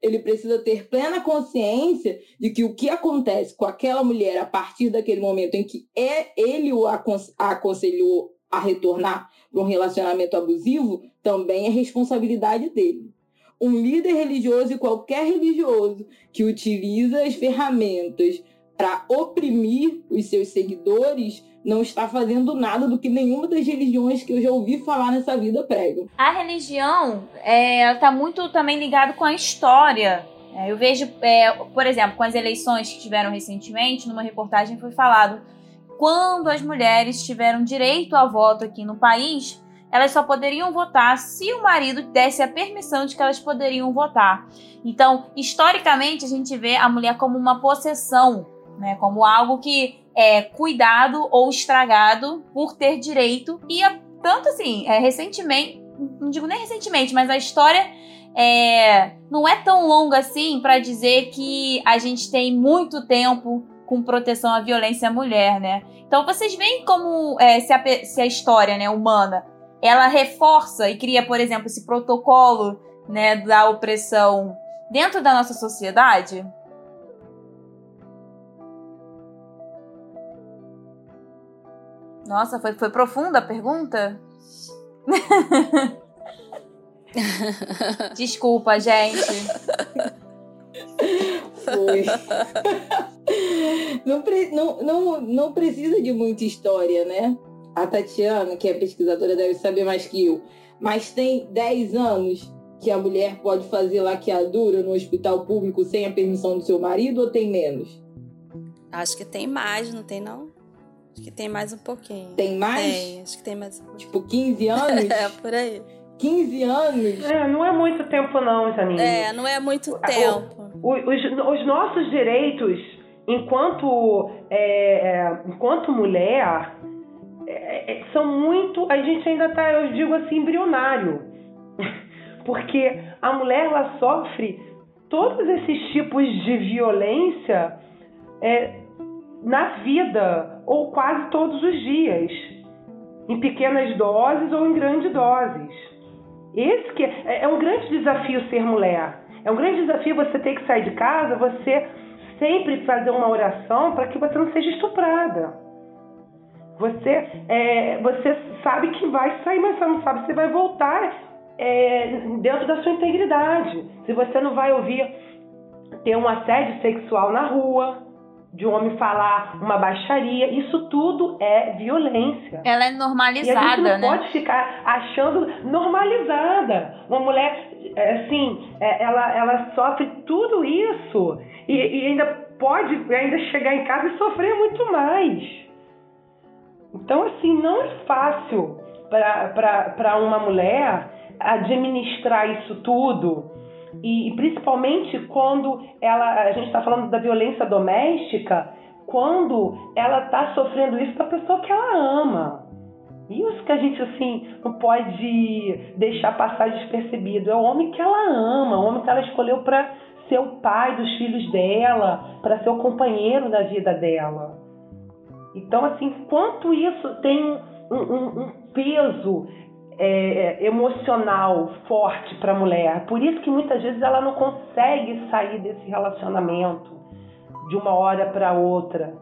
Ele precisa ter plena consciência de que o que acontece com aquela mulher a partir daquele momento em que é ele o aconselhou a retornar para um relacionamento abusivo também é responsabilidade dele um líder religioso e qualquer religioso que utiliza as ferramentas para oprimir os seus seguidores não está fazendo nada do que nenhuma das religiões que eu já ouvi falar nessa vida pregam. A religião está é, tá muito também ligado com a história. É, eu vejo, é, por exemplo, com as eleições que tiveram recentemente, numa reportagem foi falado quando as mulheres tiveram direito a voto aqui no país, elas só poderiam votar se o marido desse a permissão de que elas poderiam votar. Então, historicamente, a gente vê a mulher como uma possessão, né, como algo que é cuidado ou estragado por ter direito. E tanto assim, é, recentemente, não digo nem recentemente, mas a história é, não é tão longa assim para dizer que a gente tem muito tempo com proteção à violência à mulher, né? Então vocês veem como é, se, a, se, a, história né, humana ela reforça e cria, por exemplo, esse protocolo né, da opressão dentro da nossa sociedade? Nossa, foi, foi profunda a pergunta? Desculpa, gente. Foi. Não, não, não, não precisa de muita história, né? A Tatiana, que é pesquisadora, deve saber mais que eu. Mas tem 10 anos que a mulher pode fazer laqueadura no hospital público sem a permissão do seu marido ou tem menos? Acho que tem mais, não tem não? Acho que tem mais um pouquinho. Tem mais? Tem, acho que tem mais um pouquinho. Tipo 15 anos? é, por aí. 15 anos? É, não é muito tempo não, Janine. É, não é muito tempo. O, o, os, os, nossos direitos, enquanto, é, é, enquanto mulher, é, é, são muito... A gente ainda está, eu digo assim, embrionário. Porque a mulher, ela sofre todos esses tipos de violência é, na vida, ou quase todos os dias, em pequenas doses ou em grandes doses. Esse que é, é um grande desafio ser mulher. É um grande desafio você ter que sair de casa, você sempre fazer uma oração para que você não seja estuprada. Você, é, você sabe que vai sair, mas você não sabe se vai voltar é, dentro da sua integridade. Se você não vai ouvir ter um assédio sexual na rua, de um homem falar uma baixaria, isso tudo é violência. Ela é normalizada, e a gente não né? pode ficar achando normalizada. Uma mulher, é, assim, é, ela, ela sofre tudo isso e, e ainda pode ainda chegar em casa e sofrer muito mais. Então, assim, não é fácil para uma mulher administrar isso tudo e, principalmente quando ela, a gente está falando da violência doméstica, quando ela está sofrendo isso da pessoa que ela ama. Isso que a gente assim não pode deixar passar despercebido. É o homem que ela ama, o homem que ela escolheu para ser o pai dos filhos dela, para ser o companheiro da vida dela. Então, assim, quanto isso tem um, um, um peso é, emocional forte para a mulher. Por isso que muitas vezes ela não consegue sair desse relacionamento de uma hora para outra.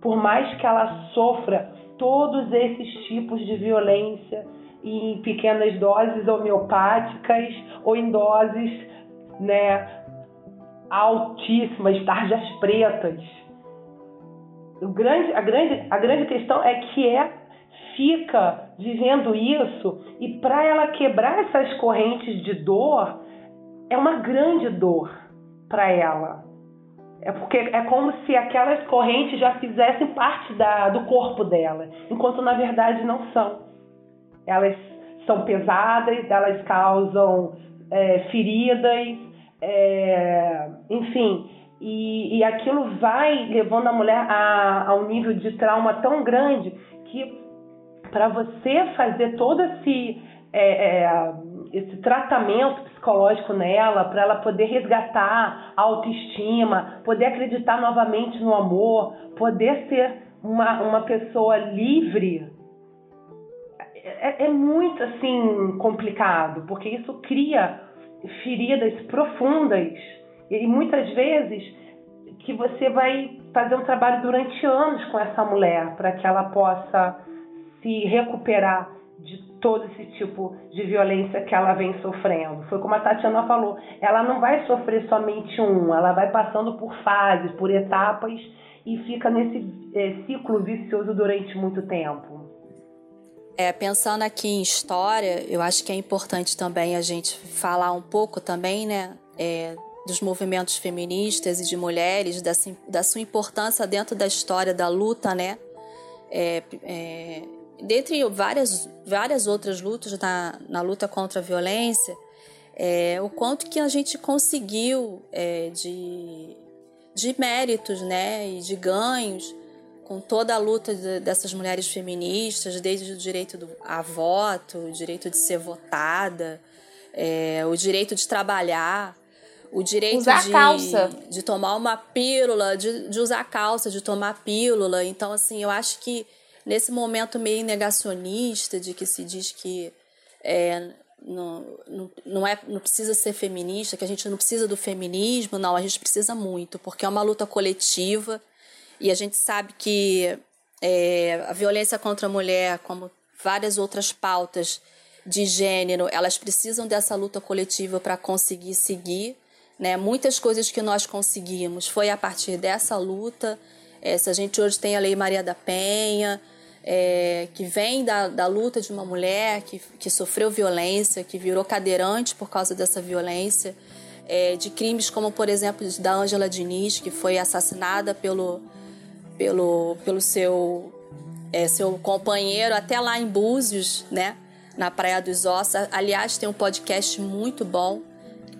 Por mais que ela sofra todos esses tipos de violência em pequenas doses homeopáticas ou em doses né, altíssimas, tarjas pretas. O grande, a, grande, a grande questão é que é fica vivendo isso e para ela quebrar essas correntes de dor é uma grande dor para ela. É porque é como se aquelas correntes já fizessem parte da, do corpo dela, enquanto na verdade não são. Elas são pesadas, elas causam é, feridas, é, enfim, e, e, aquilo vai levando a mulher a, a um nível de trauma tão grande que para você fazer todo esse, é, é, esse tratamento psicológico nela, para ela poder resgatar a autoestima, poder acreditar novamente no amor, poder ser uma, uma pessoa livre, é, é muito assim complicado, porque isso cria feridas profundas e muitas vezes que você vai fazer um trabalho durante anos com essa mulher para que ela possa se recuperar de todo esse tipo de violência que ela vem sofrendo. Foi como a Tatiana falou, ela não vai sofrer somente um, ela vai passando por fases, por etapas e fica nesse é, ciclo vicioso durante muito tempo. É, pensando aqui em história, eu acho que é importante também a gente falar um pouco também, né, é, dos movimentos feministas e de mulheres, da, da sua importância dentro da história da luta, né, é, é, dentre várias, várias outras lutas na, na luta contra a violência, é, o quanto que a gente conseguiu é, de, de méritos né, e de ganhos com toda a luta de, dessas mulheres feministas, desde o direito do, a voto, o direito de ser votada, é, o direito de trabalhar, o direito usar de, calça. de tomar uma pílula, de, de usar calça, de tomar pílula. Então, assim, eu acho que nesse momento meio negacionista de que se diz que é, não, não, não, é, não precisa ser feminista, que a gente não precisa do feminismo, não, a gente precisa muito, porque é uma luta coletiva e a gente sabe que é, a violência contra a mulher, como várias outras pautas de gênero, elas precisam dessa luta coletiva para conseguir seguir. Né? Muitas coisas que nós conseguimos foi a partir dessa luta. É, se a gente hoje tem a Lei Maria da Penha, é, que vem da, da luta de uma mulher que, que sofreu violência, que virou cadeirante por causa dessa violência, é, de crimes como, por exemplo, da Ângela Diniz, que foi assassinada pelo, pelo, pelo seu, é, seu companheiro até lá em Búzios, né? na Praia dos Ossos. Aliás, tem um podcast muito bom,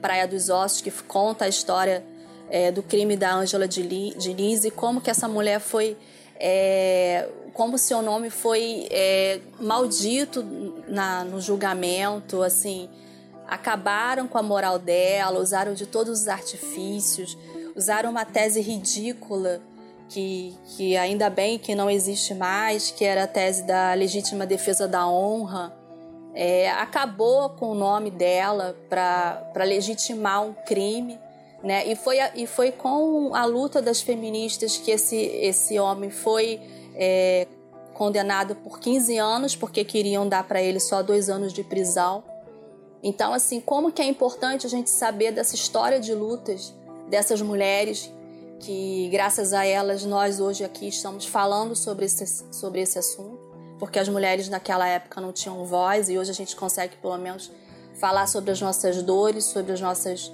Praia dos Ossos, que conta a história é, do crime da Ângela Diniz e como que essa mulher foi... É, como seu nome foi é, maldito na, no julgamento, assim, acabaram com a moral dela, usaram de todos os artifícios, usaram uma tese ridícula que, que ainda bem que não existe mais, que era a tese da legítima defesa da honra, é, acabou com o nome dela para legitimar um crime. Né? E, foi, e foi com a luta das feministas que esse, esse homem foi é, condenado por 15 anos, porque queriam dar para ele só dois anos de prisão. Então, assim, como que é importante a gente saber dessa história de lutas dessas mulheres que graças a elas nós hoje aqui estamos falando sobre esse, sobre esse assunto, porque as mulheres naquela época não tinham voz e hoje a gente consegue pelo menos falar sobre as nossas dores, sobre as nossas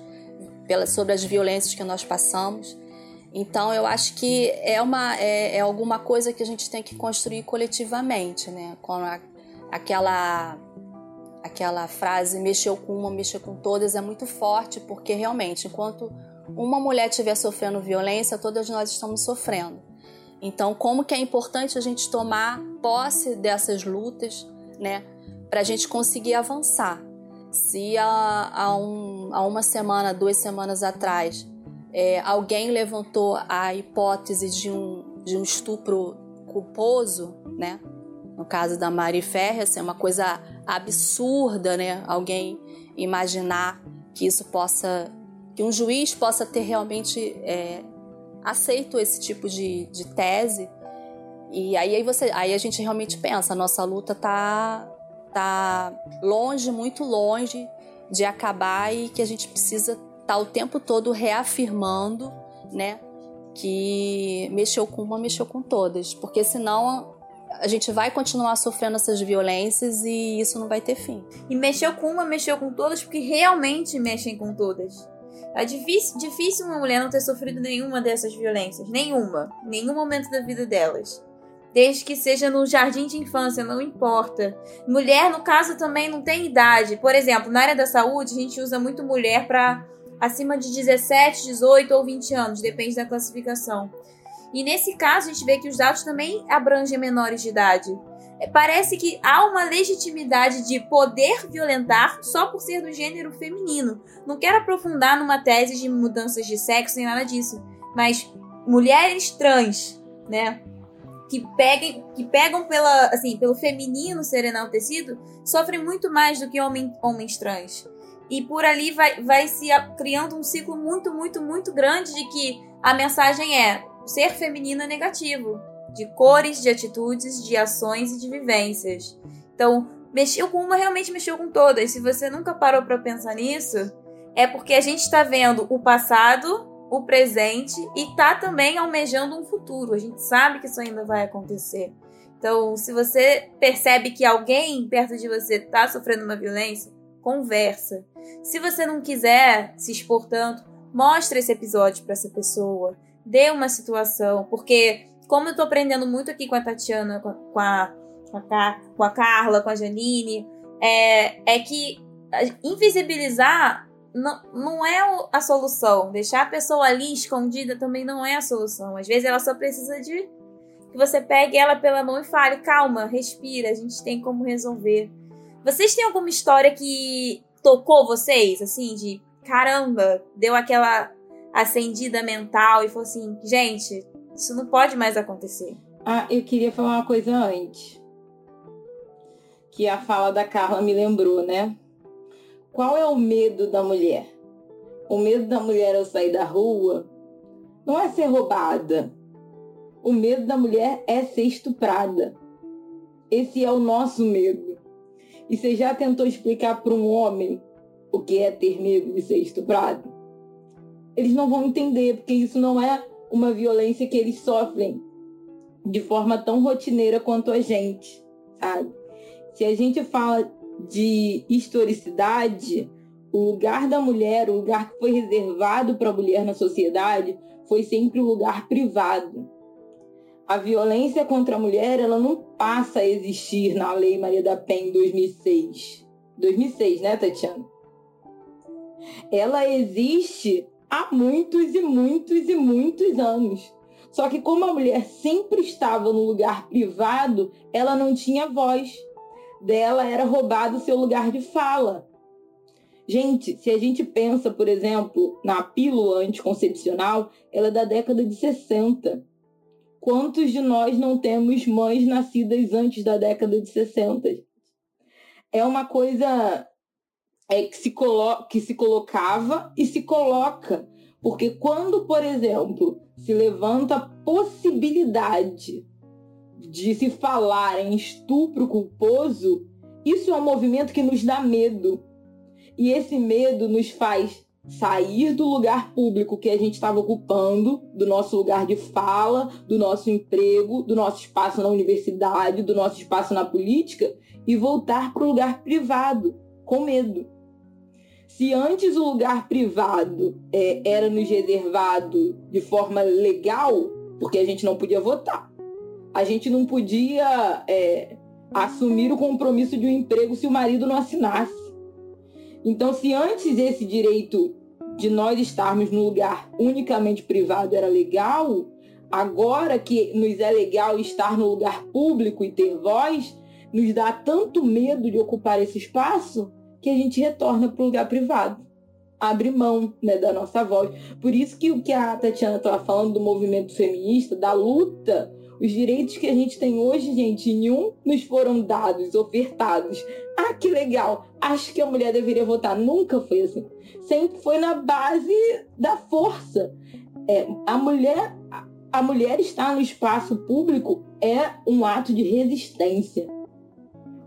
sobre as violências que nós passamos. Então eu acho que é uma é, é alguma coisa que a gente tem que construir coletivamente, né? Com a, aquela aquela frase mexeu com uma, mexeu com todas é muito forte, porque realmente enquanto uma mulher estiver sofrendo violência, todas nós estamos sofrendo. Então, como que é importante a gente tomar posse dessas lutas, né, para a gente conseguir avançar. Se há, há, um, há uma semana, duas semanas atrás, é, alguém levantou a hipótese de um, de um estupro culposo, né? No caso da Mari Ferres, é uma coisa absurda, né? Alguém imaginar que isso possa que um juiz possa ter realmente é, aceito esse tipo de, de tese. E aí, aí, você, aí a gente realmente pensa, a nossa luta tá, tá longe, muito longe de acabar e que a gente precisa estar tá o tempo todo reafirmando, né, que mexeu com uma, mexeu com todas, porque senão a gente vai continuar sofrendo essas violências e isso não vai ter fim. E mexeu com uma, mexeu com todas, porque realmente mexem com todas. É difícil, difícil uma mulher não ter sofrido nenhuma dessas violências. Nenhuma. Nenhum momento da vida delas. Desde que seja no jardim de infância, não importa. Mulher, no caso, também não tem idade. Por exemplo, na área da saúde, a gente usa muito mulher para acima de 17, 18 ou 20 anos, depende da classificação. E nesse caso, a gente vê que os dados também abrangem menores de idade. Parece que há uma legitimidade de poder violentar só por ser do gênero feminino. Não quero aprofundar numa tese de mudanças de sexo nem nada disso, mas mulheres trans, né, que peguem, que pegam pela, assim, pelo feminino ser enaltecido, sofrem muito mais do que homem, homens trans. E por ali vai, vai se criando um ciclo muito, muito, muito grande de que a mensagem é ser feminino é negativo de cores, de atitudes, de ações e de vivências. Então, mexeu com uma, realmente mexeu com todas. Se você nunca parou para pensar nisso, é porque a gente está vendo o passado, o presente e está também almejando um futuro. A gente sabe que isso ainda vai acontecer. Então, se você percebe que alguém perto de você está sofrendo uma violência, conversa. Se você não quiser se expor tanto, mostre esse episódio para essa pessoa, dê uma situação, porque como eu tô aprendendo muito aqui com a Tatiana, com a, com a, com a Carla, com a Janine, é, é que invisibilizar não, não é a solução. Deixar a pessoa ali escondida também não é a solução. Às vezes ela só precisa de que você pegue ela pela mão e fale: calma, respira, a gente tem como resolver. Vocês têm alguma história que tocou vocês, assim, de caramba, deu aquela acendida mental e falou assim: gente, isso não pode mais acontecer? Ah, eu queria falar uma coisa antes. Que a fala da Carla me lembrou, né? Qual é o medo da mulher? O medo da mulher ao sair da rua não é ser roubada. O medo da mulher é ser estuprada. Esse é o nosso medo. E você já tentou explicar para um homem o que é ter medo de ser estuprado? Eles não vão entender, porque isso não é uma violência que eles sofrem de forma tão rotineira quanto a gente, sabe? Se a gente fala de historicidade, o lugar da mulher, o lugar que foi reservado para a mulher na sociedade, foi sempre o um lugar privado. A violência contra a mulher, ela não passa a existir na Lei Maria da Penha em 2006. 2006, né, Tatiana? Ela existe há muitos e muitos e muitos anos. Só que como a mulher sempre estava no lugar privado, ela não tinha voz dela era roubado o seu lugar de fala. Gente, se a gente pensa, por exemplo, na pílula anticoncepcional, ela é da década de 60. Quantos de nós não temos mães nascidas antes da década de 60? É uma coisa é, que, se colo que se colocava e se coloca. Porque quando, por exemplo, se levanta a possibilidade de se falar em estupro culposo, isso é um movimento que nos dá medo. E esse medo nos faz sair do lugar público que a gente estava ocupando, do nosso lugar de fala, do nosso emprego, do nosso espaço na universidade, do nosso espaço na política e voltar para o lugar privado, com medo. Se antes o lugar privado é, era nos reservado de forma legal, porque a gente não podia votar, a gente não podia é, assumir o compromisso de um emprego se o marido não assinasse. Então, se antes esse direito de nós estarmos no lugar unicamente privado era legal, agora que nos é legal estar no lugar público e ter voz, nos dá tanto medo de ocupar esse espaço que a gente retorna para o lugar privado. Abre mão né, da nossa voz. Por isso que o que a Tatiana estava falando do movimento feminista, da luta os direitos que a gente tem hoje, gente, nenhum nos foram dados, ofertados. Ah, que legal! Acho que a mulher deveria votar. Nunca foi assim. Sempre foi na base da força. É, a mulher a mulher estar no espaço público é um ato de resistência.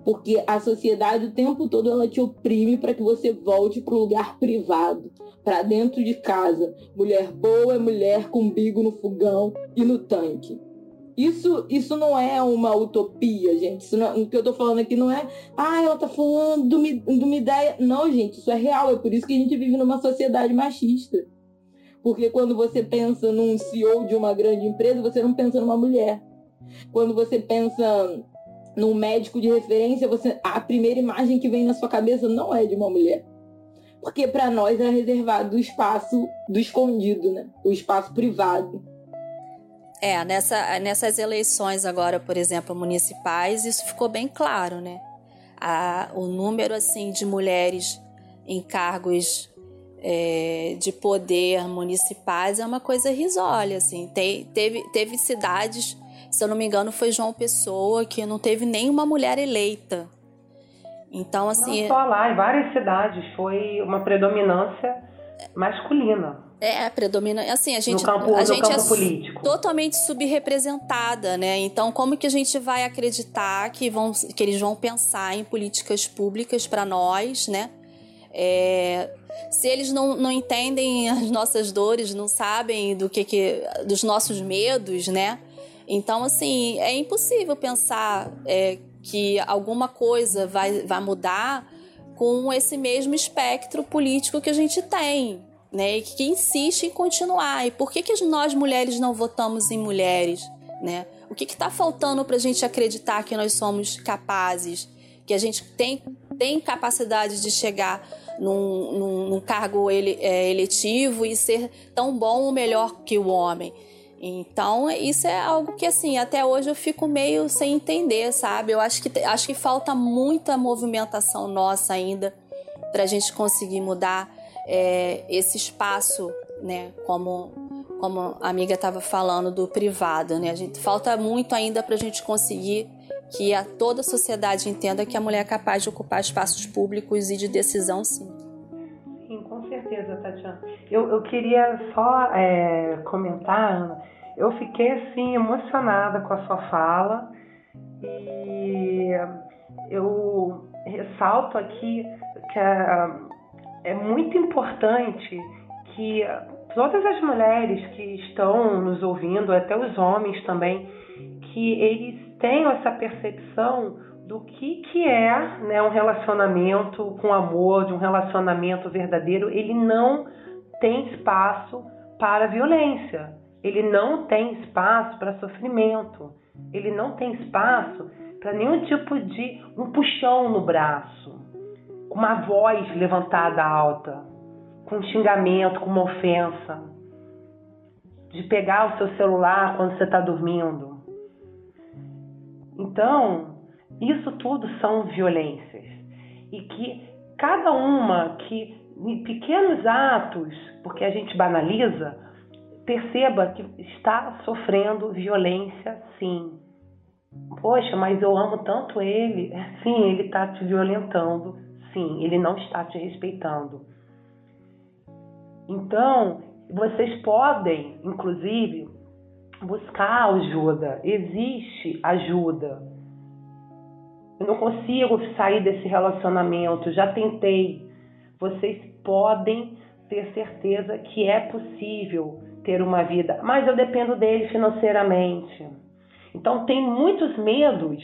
Porque a sociedade o tempo todo ela te oprime para que você volte para o lugar privado, para dentro de casa. Mulher boa é mulher com bigo no fogão e no tanque. Isso, isso não é uma utopia, gente. Não, o que eu tô falando aqui não é, ah, ela tá falando de uma ideia. Não, gente, isso é real. É por isso que a gente vive numa sociedade machista. Porque quando você pensa num CEO de uma grande empresa, você não pensa numa mulher. Quando você pensa num médico de referência, você a primeira imagem que vem na sua cabeça não é de uma mulher. Porque para nós é reservado o espaço do escondido, né? O espaço privado. É, nessa, nessas eleições agora, por exemplo, municipais, isso ficou bem claro, né? A, o número, assim, de mulheres em cargos é, de poder municipais é uma coisa risória, assim. Teve, teve cidades, se eu não me engano, foi João Pessoa, que não teve nenhuma mulher eleita. Então, assim... Não só lá, em várias cidades foi uma predominância masculina. É, predomina. Assim, a gente, campo, a gente é político. totalmente subrepresentada, né? Então, como que a gente vai acreditar que, vão, que eles vão pensar em políticas públicas para nós, né? É, se eles não, não entendem as nossas dores, não sabem do que, que dos nossos medos, né? Então, assim, é impossível pensar é, que alguma coisa vai, vai mudar com esse mesmo espectro político que a gente tem, né? Que insiste em continuar. E por que, que nós mulheres não votamos em mulheres? né? O que está faltando para a gente acreditar que nós somos capazes, que a gente tem, tem capacidade de chegar num, num, num cargo ele, é, eletivo e ser tão bom ou melhor que o homem? Então, isso é algo que, assim, até hoje eu fico meio sem entender, sabe? Eu acho que, acho que falta muita movimentação nossa ainda para a gente conseguir mudar é, esse espaço, né? Como, como a amiga estava falando do privado, né? A gente, falta muito ainda para a gente conseguir que a, toda a sociedade entenda que a mulher é capaz de ocupar espaços públicos e de decisão, sim. Certeza, Tatiana. Eu, eu queria só é, comentar, Ana, eu fiquei assim emocionada com a sua fala e eu ressalto aqui que é, é muito importante que todas as mulheres que estão nos ouvindo, até os homens também, que eles tenham essa percepção do que, que é né, um relacionamento com amor, de um relacionamento verdadeiro. Ele não tem espaço para violência, ele não tem espaço para sofrimento, ele não tem espaço para nenhum tipo de um puxão no braço, uma voz levantada alta, com xingamento, com uma ofensa, de pegar o seu celular quando você está dormindo. Então, isso tudo são violências e que cada uma que em pequenos atos, porque a gente banaliza, perceba que está sofrendo violência sim. Poxa, mas eu amo tanto ele. Sim, ele está te violentando. Sim, ele não está te respeitando. Então, vocês podem, inclusive, buscar ajuda. Existe ajuda. Eu não consigo sair desse relacionamento, já tentei. Vocês podem ter certeza que é possível ter uma vida, mas eu dependo dele financeiramente. Então tem muitos medos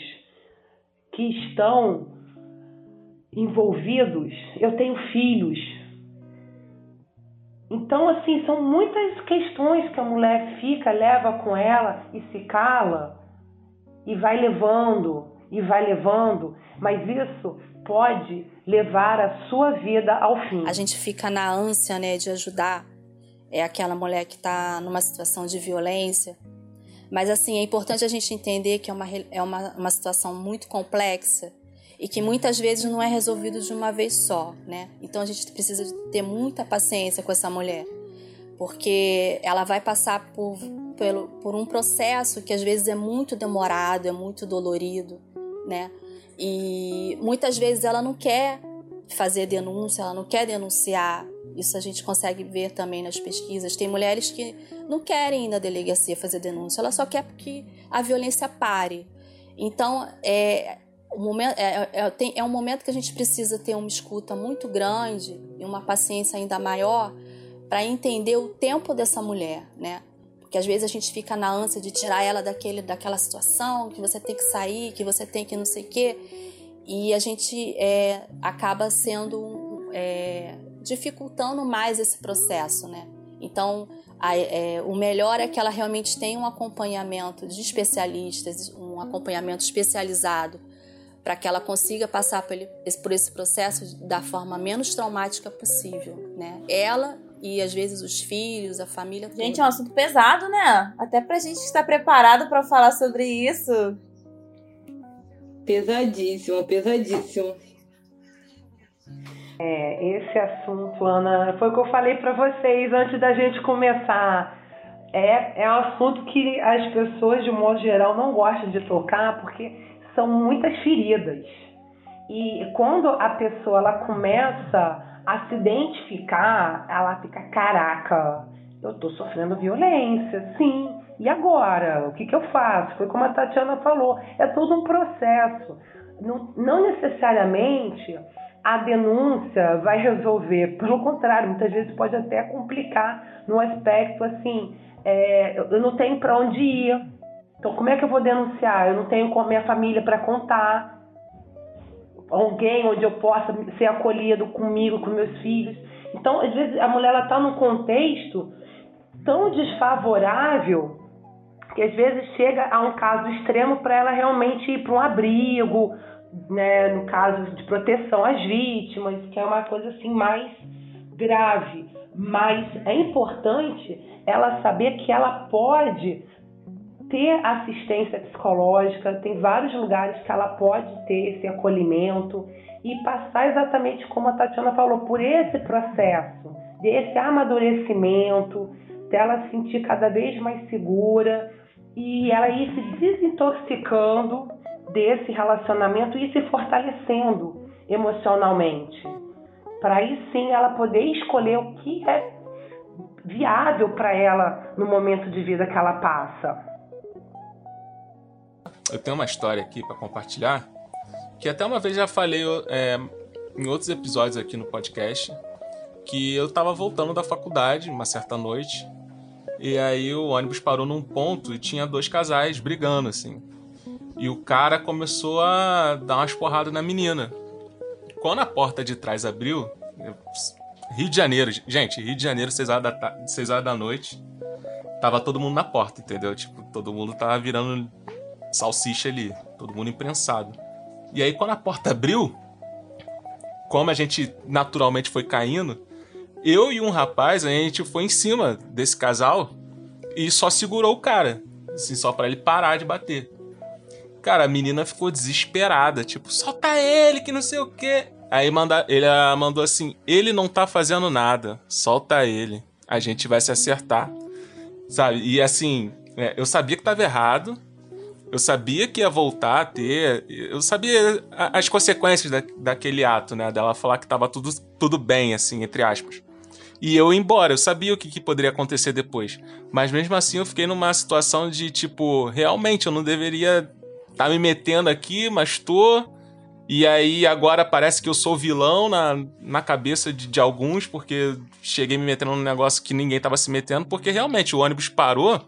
que estão envolvidos. Eu tenho filhos. Então, assim, são muitas questões que a mulher fica, leva com ela e se cala e vai levando e vai levando, mas isso pode levar a sua vida ao fim. A gente fica na ânsia, né, de ajudar é aquela mulher que está numa situação de violência. Mas assim, é importante a gente entender que é uma, é uma, uma situação muito complexa e que muitas vezes não é resolvido de uma vez só, né? Então a gente precisa ter muita paciência com essa mulher, porque ela vai passar por, pelo, por um processo que às vezes é muito demorado, é muito dolorido, né? E muitas vezes ela não quer fazer denúncia, ela não quer denunciar. Isso a gente consegue ver também nas pesquisas. Tem mulheres que não querem ir na delegacia fazer denúncia, ela só quer que a violência pare. Então, é, o momento, é, é, tem, é um momento que a gente precisa ter uma escuta muito grande e uma paciência ainda maior para entender o tempo dessa mulher, né? Porque às vezes a gente fica na ânsia de tirar ela daquele, daquela situação, que você tem que sair, que você tem que não sei o quê e a gente é, acaba sendo é, dificultando mais esse processo, né? Então, a, é, o melhor é que ela realmente tenha um acompanhamento de especialistas, um acompanhamento especializado, para que ela consiga passar por, por esse processo da forma menos traumática possível, né? Ela e às vezes os filhos, a família. Gente, é um assunto pesado, né? Até pra gente estar preparado para falar sobre isso. Pesadíssimo, pesadíssimo. É, esse assunto, Ana, foi o que eu falei para vocês antes da gente começar. É, é um assunto que as pessoas, de modo geral, não gostam de tocar porque são muitas feridas. E quando a pessoa ela começa a se identificar, ela fica: caraca, eu tô sofrendo violência, sim. E agora? O que, que eu faço? Foi como a Tatiana falou, é todo um processo. Não, não necessariamente a denúncia vai resolver, pelo contrário, muitas vezes pode até complicar no aspecto assim, é, eu não tenho para onde ir, então como é que eu vou denunciar? Eu não tenho com a minha família para contar, alguém onde eu possa ser acolhido comigo, com meus filhos. Então, às vezes a mulher está num contexto tão desfavorável Porque às vezes chega a um caso extremo para ela realmente ir para um abrigo, né, no caso de proteção às vítimas, que é uma coisa assim mais grave. Mas é importante ela saber que ela pode ter assistência psicológica, tem vários lugares que ela pode ter esse acolhimento e passar exatamente como a Tatiana falou, por esse processo, desse amadurecimento, dela se sentir cada vez mais segura e ela ir se desintoxicando desse relacionamento e se fortalecendo emocionalmente. Para aí sim ela poder escolher o que é viável para ela no momento de vida que ela passa. Eu tenho uma história aqui para compartilhar que até uma vez já falei é, em outros episódios aqui no podcast que eu estava voltando da faculdade uma certa noite e aí o ônibus parou num ponto e tinha dois casais brigando assim. E o cara começou a dar umas porradas na menina. Quando a porta de trás abriu, Rio de Janeiro, gente, Rio de Janeiro, 6 horas da, 6 horas da noite, tava todo mundo na porta, entendeu? Tipo, todo mundo tava virando salsicha ali, todo mundo imprensado. E aí, quando a porta abriu, como a gente naturalmente foi caindo, eu e um rapaz, a gente foi em cima desse casal e só segurou o cara, assim, só para ele parar de bater. Cara, a menina ficou desesperada, tipo, solta ele, que não sei o quê. Aí manda, ele mandou assim: ele não tá fazendo nada, solta ele, a gente vai se acertar. Sabe? E assim, é, eu sabia que tava errado, eu sabia que ia voltar a ter, eu sabia as consequências da, daquele ato, né? Dela falar que tava tudo, tudo bem, assim, entre aspas. E eu ia embora, eu sabia o que, que poderia acontecer depois. Mas mesmo assim eu fiquei numa situação de tipo, realmente eu não deveria estar tá me metendo aqui, mas tô e aí agora parece que eu sou vilão na, na cabeça de, de alguns, porque cheguei me metendo num negócio que ninguém tava se metendo, porque realmente o ônibus parou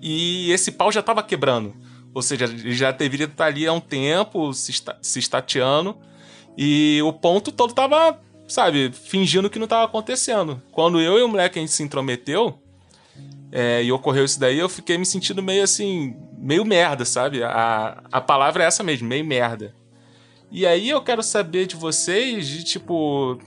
e esse pau já tava quebrando. Ou seja, ele já deveria estar ali há um tempo, se, esta, se estateando, e o ponto todo tava, sabe, fingindo que não tava acontecendo. Quando eu e o moleque a gente se intrometeu, é, e ocorreu isso daí, eu fiquei me sentindo meio assim, meio merda, sabe? A, a palavra é essa mesmo, meio merda. E aí eu quero saber de vocês, de tipo.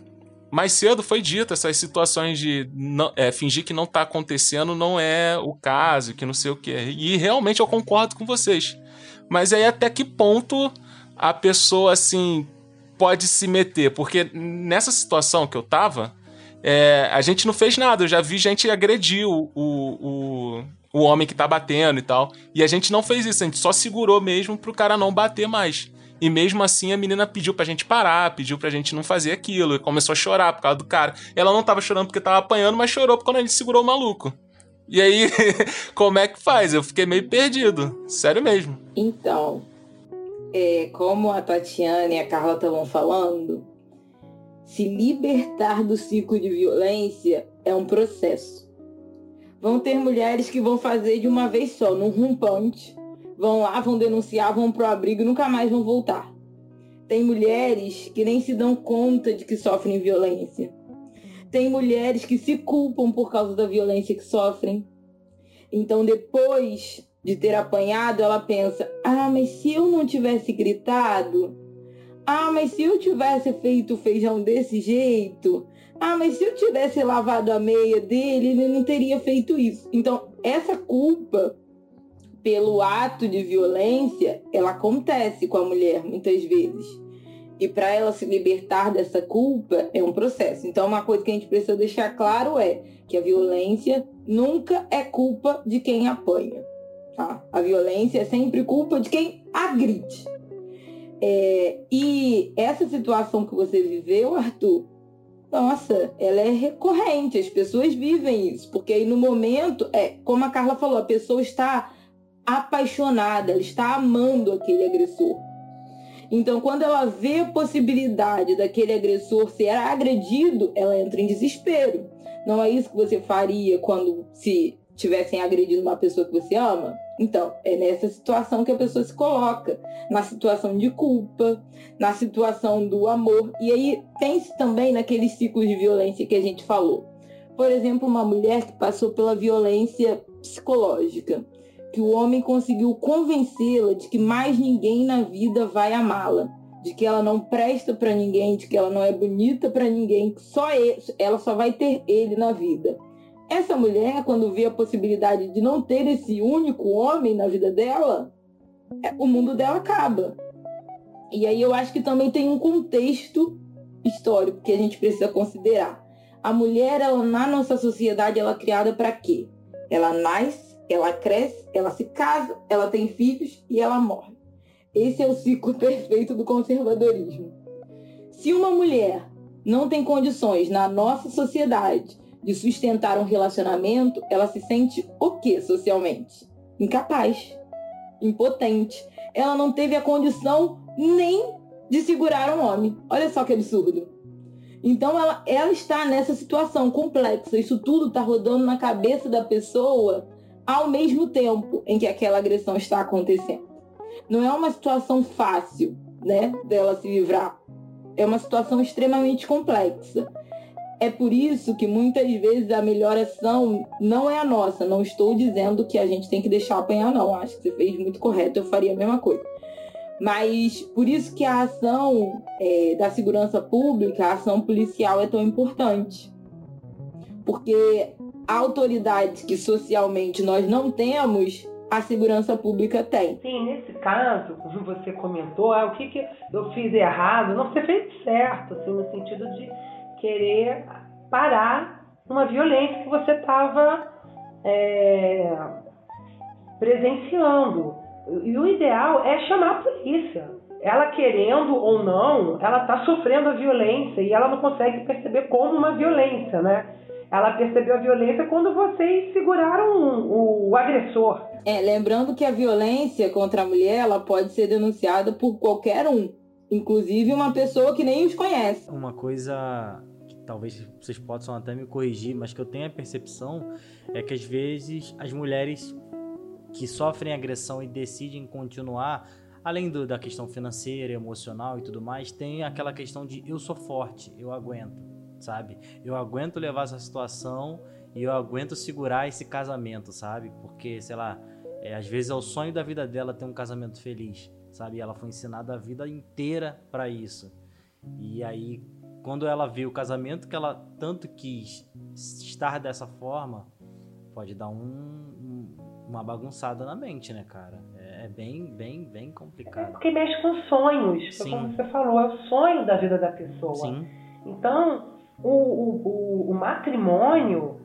Mais cedo foi dito essas situações de não, é, fingir que não tá acontecendo não é o caso, que não sei o que. E realmente eu concordo com vocês. Mas aí até que ponto a pessoa, assim, pode se meter? Porque nessa situação que eu tava, é, a gente não fez nada. Eu já vi gente agredir o, o, o, o homem que tá batendo e tal. E a gente não fez isso, a gente só segurou mesmo pro cara não bater mais. E mesmo assim a menina pediu pra gente parar, pediu pra gente não fazer aquilo, e começou a chorar por causa do cara. Ela não tava chorando porque tava apanhando, mas chorou quando a gente segurou o maluco. E aí, como é que faz? Eu fiquei meio perdido. Sério mesmo. Então, é, como a Tatiana e a Carla estavam falando, se libertar do ciclo de violência é um processo. Vão ter mulheres que vão fazer de uma vez só, num rompante vão lá, vão denunciar, vão pro abrigo e nunca mais vão voltar. Tem mulheres que nem se dão conta de que sofrem violência. Tem mulheres que se culpam por causa da violência que sofrem. Então, depois de ter apanhado, ela pensa: ah, mas se eu não tivesse gritado, ah, mas se eu tivesse feito feijão desse jeito, ah, mas se eu tivesse lavado a meia dele, ele não teria feito isso. Então, essa culpa pelo ato de violência, ela acontece com a mulher muitas vezes. E para ela se libertar dessa culpa é um processo. Então, uma coisa que a gente precisa deixar claro é que a violência nunca é culpa de quem apanha. Tá? A violência é sempre culpa de quem agride. É, e essa situação que você viveu, Arthur, nossa, ela é recorrente. As pessoas vivem isso. Porque aí no momento, é, como a Carla falou, a pessoa está apaixonada, ela está amando aquele agressor. Então, quando ela vê a possibilidade daquele agressor ser agredido, ela entra em desespero. Não é isso que você faria quando se tivessem agredido uma pessoa que você ama? Então, é nessa situação que a pessoa se coloca, na situação de culpa, na situação do amor. E aí pense também naqueles ciclos de violência que a gente falou. Por exemplo, uma mulher que passou pela violência psicológica que o homem conseguiu convencê-la de que mais ninguém na vida vai amá-la, de que ela não presta para ninguém, de que ela não é bonita para ninguém, que só ele, ela só vai ter ele na vida. Essa mulher, quando vê a possibilidade de não ter esse único homem na vida dela, é, o mundo dela acaba. E aí eu acho que também tem um contexto histórico que a gente precisa considerar. A mulher, ela, na nossa sociedade, ela é criada para quê? Ela nasce, ela cresce, ela se casa, ela tem filhos e ela morre. Esse é o ciclo perfeito do conservadorismo. Se uma mulher não tem condições na nossa sociedade de sustentar um relacionamento, ela se sente o que socialmente? Incapaz, impotente. Ela não teve a condição nem de segurar um homem. Olha só que absurdo. Então ela, ela está nessa situação complexa. Isso tudo está rodando na cabeça da pessoa ao mesmo tempo em que aquela agressão está acontecendo. Não é uma situação fácil, né, dela se livrar. É uma situação extremamente complexa. É por isso que muitas vezes a melhor ação não é a nossa. Não estou dizendo que a gente tem que deixar apanhar, não. Acho que você fez muito correto, eu faria a mesma coisa. Mas por isso que a ação é, da segurança pública, a ação policial é tão importante. Porque autoridade que socialmente nós não temos, a segurança pública tem. Sim, nesse caso, como você comentou, ah, o que, que eu fiz errado? Não, você fez certo, assim, no sentido de querer parar uma violência que você estava é, presenciando. E o ideal é chamar a polícia. Ela querendo ou não, ela está sofrendo a violência e ela não consegue perceber como uma violência, né? Ela percebeu a violência quando vocês seguraram o, o agressor. É, lembrando que a violência contra a mulher ela pode ser denunciada por qualquer um, inclusive uma pessoa que nem os conhece. Uma coisa que talvez vocês possam até me corrigir, mas que eu tenho a percepção é que às vezes as mulheres que sofrem agressão e decidem continuar, além do, da questão financeira, emocional e tudo mais, tem aquela questão de eu sou forte, eu aguento, sabe? Eu aguento levar essa situação e eu aguento segurar esse casamento, sabe? Porque, sei lá, é, às vezes é o sonho da vida dela ter um casamento feliz, sabe? E ela foi ensinada a vida inteira para isso. E aí, quando ela vê o casamento que ela tanto quis estar dessa forma, pode dar um, uma bagunçada na mente, né, cara? É, é bem, bem, bem complicado. É porque mexe com sonhos, Sim. como você falou, é o sonho da vida da pessoa. Sim. Então, o, o, o, o matrimônio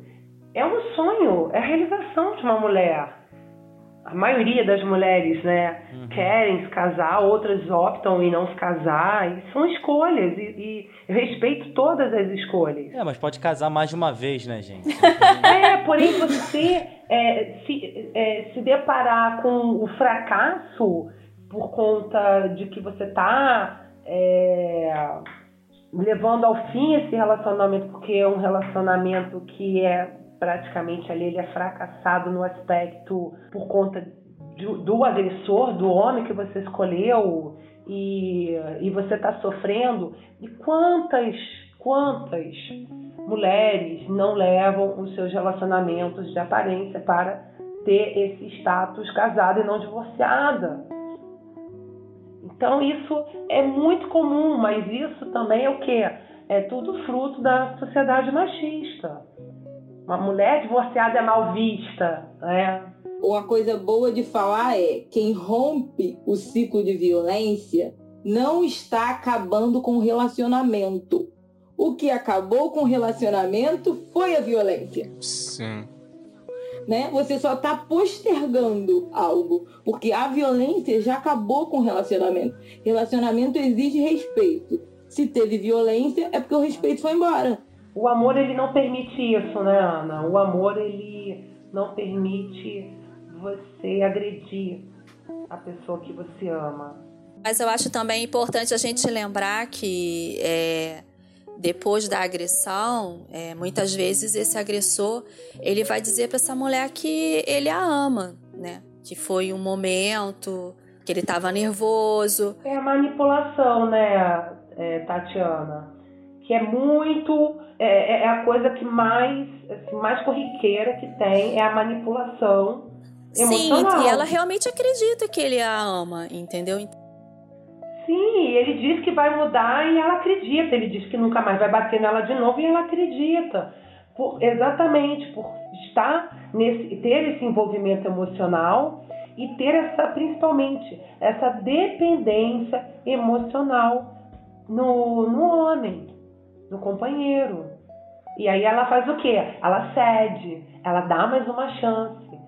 é um sonho, é a realização de uma mulher a maioria das mulheres, né, uhum. querem se casar, outras optam em não se casar, e são escolhas, e, e, eu respeito todas as escolhas. É, mas pode casar mais de uma vez, né, gente? é, porém você é, se, é, se deparar com o fracasso por conta de que você está é, levando ao fim esse relacionamento, porque é um relacionamento que é praticamente ali ele é fracassado no aspecto por conta do, do agressor, do homem que você escolheu e, e você está sofrendo. E quantas, quantas mulheres não levam os seus relacionamentos de aparência para ter esse status casada e não divorciada? Então isso é muito comum, mas isso também é o que? É tudo fruto da sociedade machista. Uma mulher divorciada é mal vista, né? Uma coisa boa de falar é quem rompe o ciclo de violência não está acabando com o relacionamento. O que acabou com o relacionamento foi a violência. Sim. Né? Você só está postergando algo, porque a violência já acabou com o relacionamento. Relacionamento exige respeito. Se teve violência, é porque o respeito foi embora. O amor ele não permite isso, né, Ana? O amor ele não permite você agredir a pessoa que você ama. Mas eu acho também importante a gente lembrar que é, depois da agressão, é, muitas vezes esse agressor ele vai dizer para essa mulher que ele a ama, né? Que foi um momento que ele estava nervoso. É a manipulação, né, é, Tatiana? Que é muito é, é, é a coisa que mais, assim, mais corriqueira que tem, é a manipulação Sim, e ela realmente acredita que ele a ama, entendeu? Sim, ele diz que vai mudar e ela acredita. Ele diz que nunca mais vai bater nela de novo e ela acredita. Por, exatamente, por estar nesse, ter esse envolvimento emocional e ter essa, principalmente, essa dependência emocional no, no homem, no companheiro. E aí ela faz o quê? Ela cede, ela dá mais uma chance.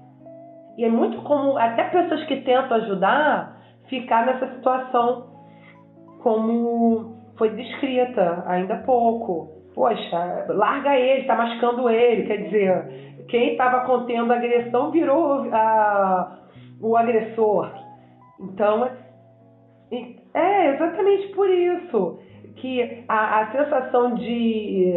E é muito comum, até pessoas que tentam ajudar, ficar nessa situação como foi descrita ainda há pouco. Poxa, larga ele, está machucando ele. Quer dizer, quem estava contendo a agressão virou a, o agressor. Então, é exatamente por isso que a, a sensação de,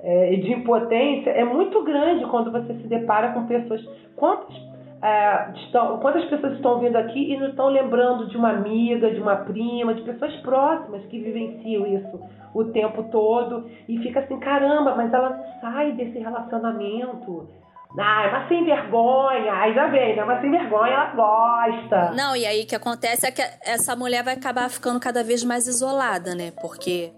é, de impotência é muito grande quando você se depara com pessoas. Quantas é, estão, quantas pessoas estão vindo aqui e não estão lembrando de uma amiga, de uma prima, de pessoas próximas que vivenciam isso o tempo todo e fica assim, caramba, mas ela não sai desse relacionamento. Ah, uma sem vergonha. Aí já vem, né? Uma sem vergonha, ela gosta. Não, e aí o que acontece é que essa mulher vai acabar ficando cada vez mais isolada, né? Porque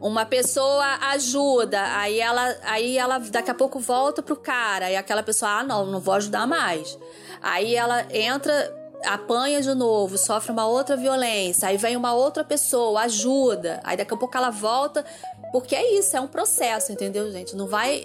uma pessoa ajuda, aí ela, aí ela daqui a pouco volta pro cara, e aquela pessoa, ah, não, não vou ajudar mais. Aí ela entra, apanha de novo, sofre uma outra violência, aí vem uma outra pessoa, ajuda, aí daqui a pouco ela volta, porque é isso, é um processo, entendeu, gente? Não vai.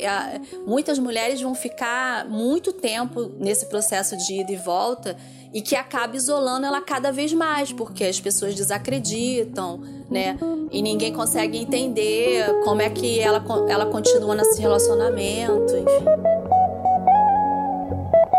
Muitas mulheres vão ficar muito tempo nesse processo de ida e volta e que acaba isolando ela cada vez mais, porque as pessoas desacreditam, né? E ninguém consegue entender como é que ela, ela continua nesse relacionamento, enfim.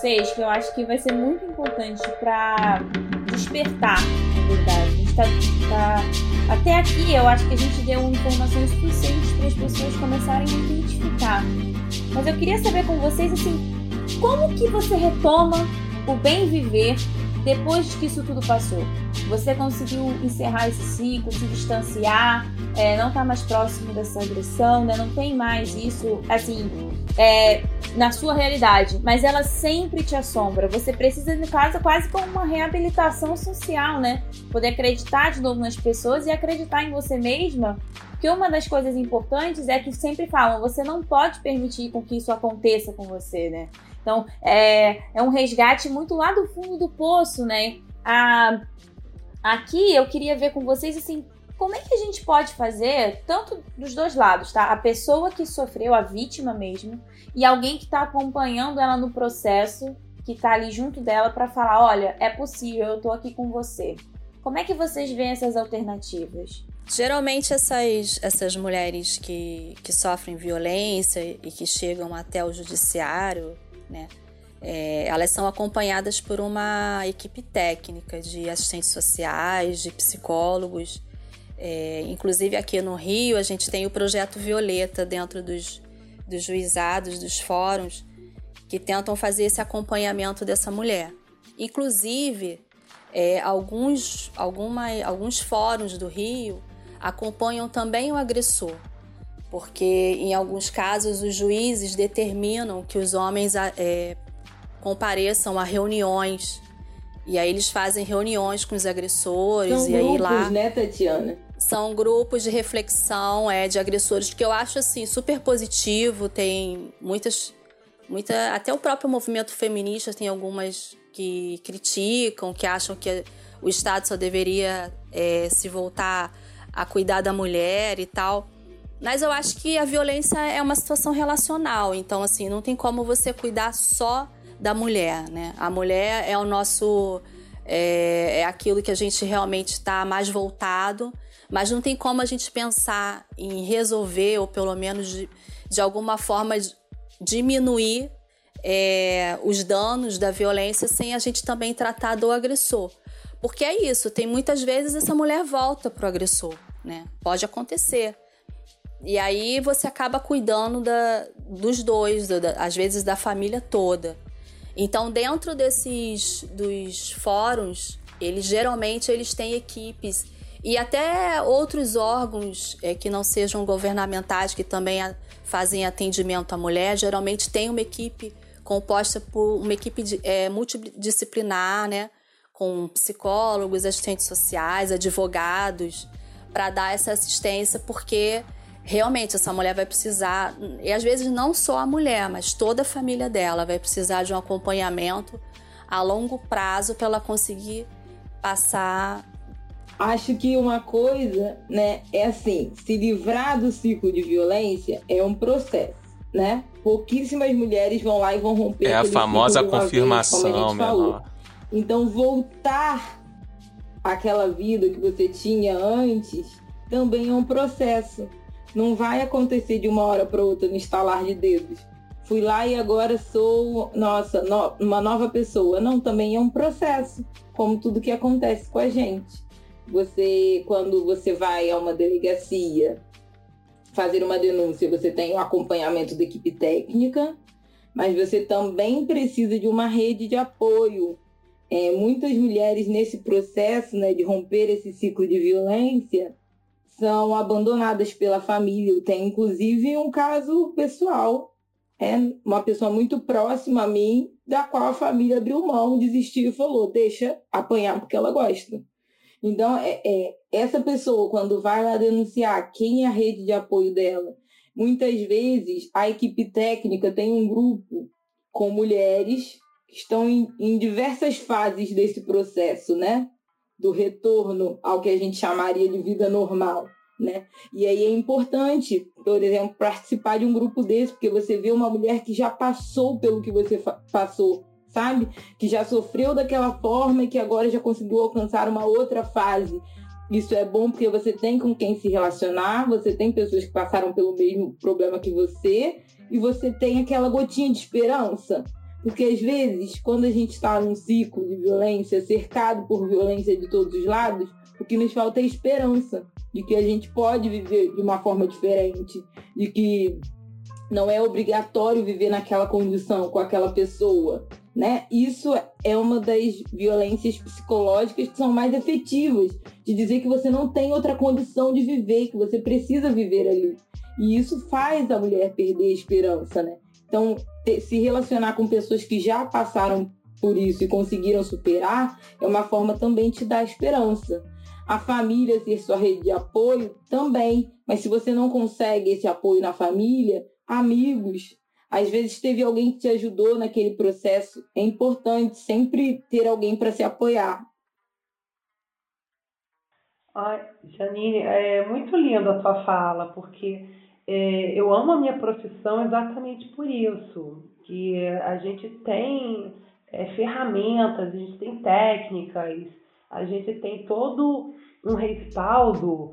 vocês que eu acho que vai ser muito importante para despertar, na verdade. A gente tá, tá, Até aqui eu acho que a gente deu informações suficientes para as pessoas começarem a identificar. Mas eu queria saber com vocês assim, como que você retoma o bem viver depois que isso tudo passou? Você conseguiu encerrar esse ciclo, se distanciar, é, não tá mais próximo dessa agressão, né? Não tem mais isso, assim, é, na sua realidade, mas ela sempre te assombra. Você precisa, no caso, quase como uma reabilitação social, né? Poder acreditar de novo nas pessoas e acreditar em você mesma. Porque uma das coisas importantes é que sempre falam, você não pode permitir com que isso aconteça com você, né? Então, é, é um resgate muito lá do fundo do poço, né? A, aqui eu queria ver com vocês, assim, como é que a gente pode fazer, tanto dos dois lados, tá? A pessoa que sofreu, a vítima mesmo, e alguém que está acompanhando ela no processo, que está ali junto dela para falar: olha, é possível, eu estou aqui com você. Como é que vocês veem essas alternativas? Geralmente essas, essas mulheres que, que sofrem violência e que chegam até o judiciário, né? É, elas são acompanhadas por uma equipe técnica de assistentes sociais, de psicólogos. É, inclusive aqui no Rio a gente tem o projeto Violeta dentro dos, dos juizados, dos fóruns, que tentam fazer esse acompanhamento dessa mulher. Inclusive, é, alguns, alguma, alguns fóruns do Rio acompanham também o agressor, porque em alguns casos os juízes determinam que os homens é, compareçam a reuniões e aí eles fazem reuniões com os agressores São e aí grupos, lá né, Tatiana? São grupos de reflexão é, de agressores que eu acho assim super positivo. Tem muitas, muita, até o próprio movimento feminista tem algumas que criticam, que acham que o Estado só deveria é, se voltar a cuidar da mulher e tal. Mas eu acho que a violência é uma situação relacional, então assim, não tem como você cuidar só da mulher, né? A mulher é o nosso é, é aquilo que a gente realmente está mais voltado, mas não tem como a gente pensar em resolver ou pelo menos de, de alguma forma diminuir é, os danos da violência sem a gente também tratar do agressor. Porque é isso, tem muitas vezes essa mulher volta pro agressor, né? Pode acontecer. E aí você acaba cuidando da, dos dois, da, às vezes da família toda. Então, dentro desses dos fóruns, eles geralmente eles têm equipes e até outros órgãos é, que não sejam governamentais que também a, fazem atendimento à mulher, geralmente tem uma equipe composta por uma equipe de, é, multidisciplinar, né, com psicólogos, assistentes sociais, advogados, para dar essa assistência, porque realmente essa mulher vai precisar, e às vezes não só a mulher, mas toda a família dela vai precisar de um acompanhamento a longo prazo para ela conseguir passar. Acho que uma coisa, né, é assim, se livrar do ciclo de violência é um processo, né? Pouquíssimas mulheres vão lá e vão romper. É a famosa confirmação, menor. Então voltar àquela vida que você tinha antes também é um processo. Não vai acontecer de uma hora para outra no estalar de dedos. Fui lá e agora sou, nossa, no, uma nova pessoa. Não, também é um processo, como tudo que acontece com a gente. Você, quando você vai a uma delegacia fazer uma denúncia, você tem o acompanhamento da equipe técnica, mas você também precisa de uma rede de apoio. É, muitas mulheres nesse processo né, de romper esse ciclo de violência, são abandonadas pela família. Tem inclusive um caso pessoal, é uma pessoa muito próxima a mim, da qual a família abriu mão, desistiu e falou: deixa apanhar porque ela gosta. Então, é, é, essa pessoa, quando vai lá denunciar quem é a rede de apoio dela, muitas vezes a equipe técnica tem um grupo com mulheres que estão em, em diversas fases desse processo, né? do retorno ao que a gente chamaria de vida normal. Né? E aí é importante, por exemplo, participar de um grupo desse, porque você vê uma mulher que já passou pelo que você passou, sabe? Que já sofreu daquela forma e que agora já conseguiu alcançar uma outra fase. Isso é bom porque você tem com quem se relacionar, você tem pessoas que passaram pelo mesmo problema que você e você tem aquela gotinha de esperança, porque às vezes, quando a gente está num ciclo de violência, cercado por violência de todos os lados, o que nos falta é esperança de que a gente pode viver de uma forma diferente, de que não é obrigatório viver naquela condição com aquela pessoa, né? Isso é uma das violências psicológicas que são mais efetivas, de dizer que você não tem outra condição de viver, que você precisa viver ali. E isso faz a mulher perder a esperança, né? Então, ter, se relacionar com pessoas que já passaram por isso e conseguiram superar é uma forma também de dar esperança. A família ser sua rede de apoio também, mas se você não consegue esse apoio na família, amigos, às vezes teve alguém que te ajudou naquele processo. É importante sempre ter alguém para se apoiar. Ai, Janine, é muito linda a tua fala, porque é, eu amo a minha profissão exatamente por isso, que a gente tem é, ferramentas, a gente tem técnicas, a gente tem todo um respaldo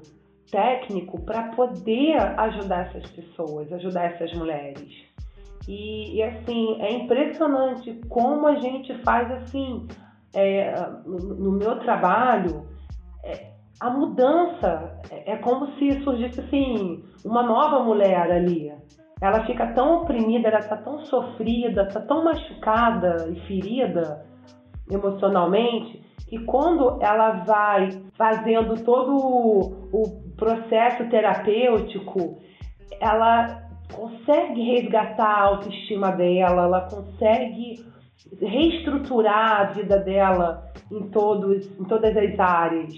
técnico para poder ajudar essas pessoas, ajudar essas mulheres. E, e, assim, é impressionante como a gente faz assim, é, no, no, meu trabalho, é, a mudança é, é como se surgisse assim uma nova mulher ali. Ela fica tão oprimida, ela está tão sofrida, está tão machucada e ferida emocionalmente que quando ela vai fazendo todo o processo terapêutico, ela consegue resgatar a autoestima dela, ela consegue reestruturar a vida dela em, todos, em todas as áreas.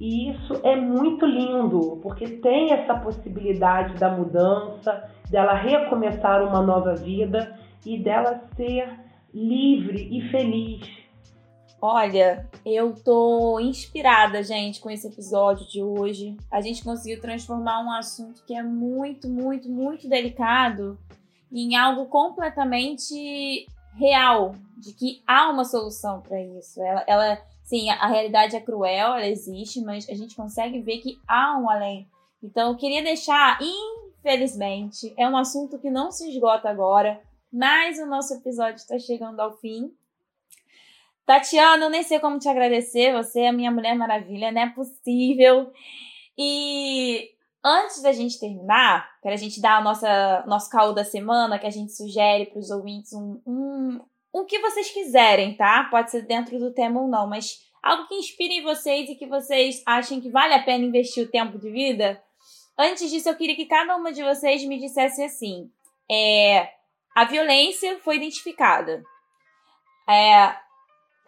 E isso é muito lindo, porque tem essa possibilidade da mudança, dela recomeçar uma nova vida e dela ser livre e feliz. Olha, eu tô inspirada, gente, com esse episódio de hoje. A gente conseguiu transformar um assunto que é muito, muito, muito delicado em algo completamente real, de que há uma solução para isso. Ela, ela, sim, a realidade é cruel, ela existe, mas a gente consegue ver que há um além. Então, eu queria deixar, infelizmente, é um assunto que não se esgota agora, mas o nosso episódio está chegando ao fim. Tatiana, eu nem sei como te agradecer, você é a minha Mulher Maravilha, não é possível. E antes da gente terminar, para a gente dar nossa nosso caô da semana, que a gente sugere para os ouvintes um, um, o que vocês quiserem, tá? Pode ser dentro do tema ou não, mas algo que inspire vocês e que vocês achem que vale a pena investir o tempo de vida. Antes disso, eu queria que cada uma de vocês me dissesse assim: é, a violência foi identificada. É,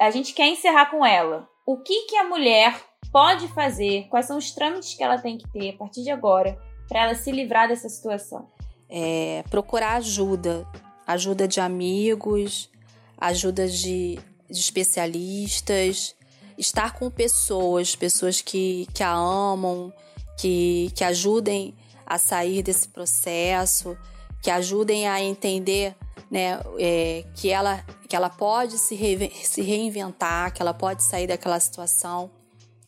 a gente quer encerrar com ela. O que, que a mulher pode fazer? Quais são os trâmites que ela tem que ter a partir de agora para ela se livrar dessa situação? É, procurar ajuda, ajuda de amigos, ajuda de, de especialistas, estar com pessoas, pessoas que, que a amam, que, que ajudem a sair desse processo, que ajudem a entender né, é, que, ela, que ela pode se, re, se reinventar, que ela pode sair daquela situação.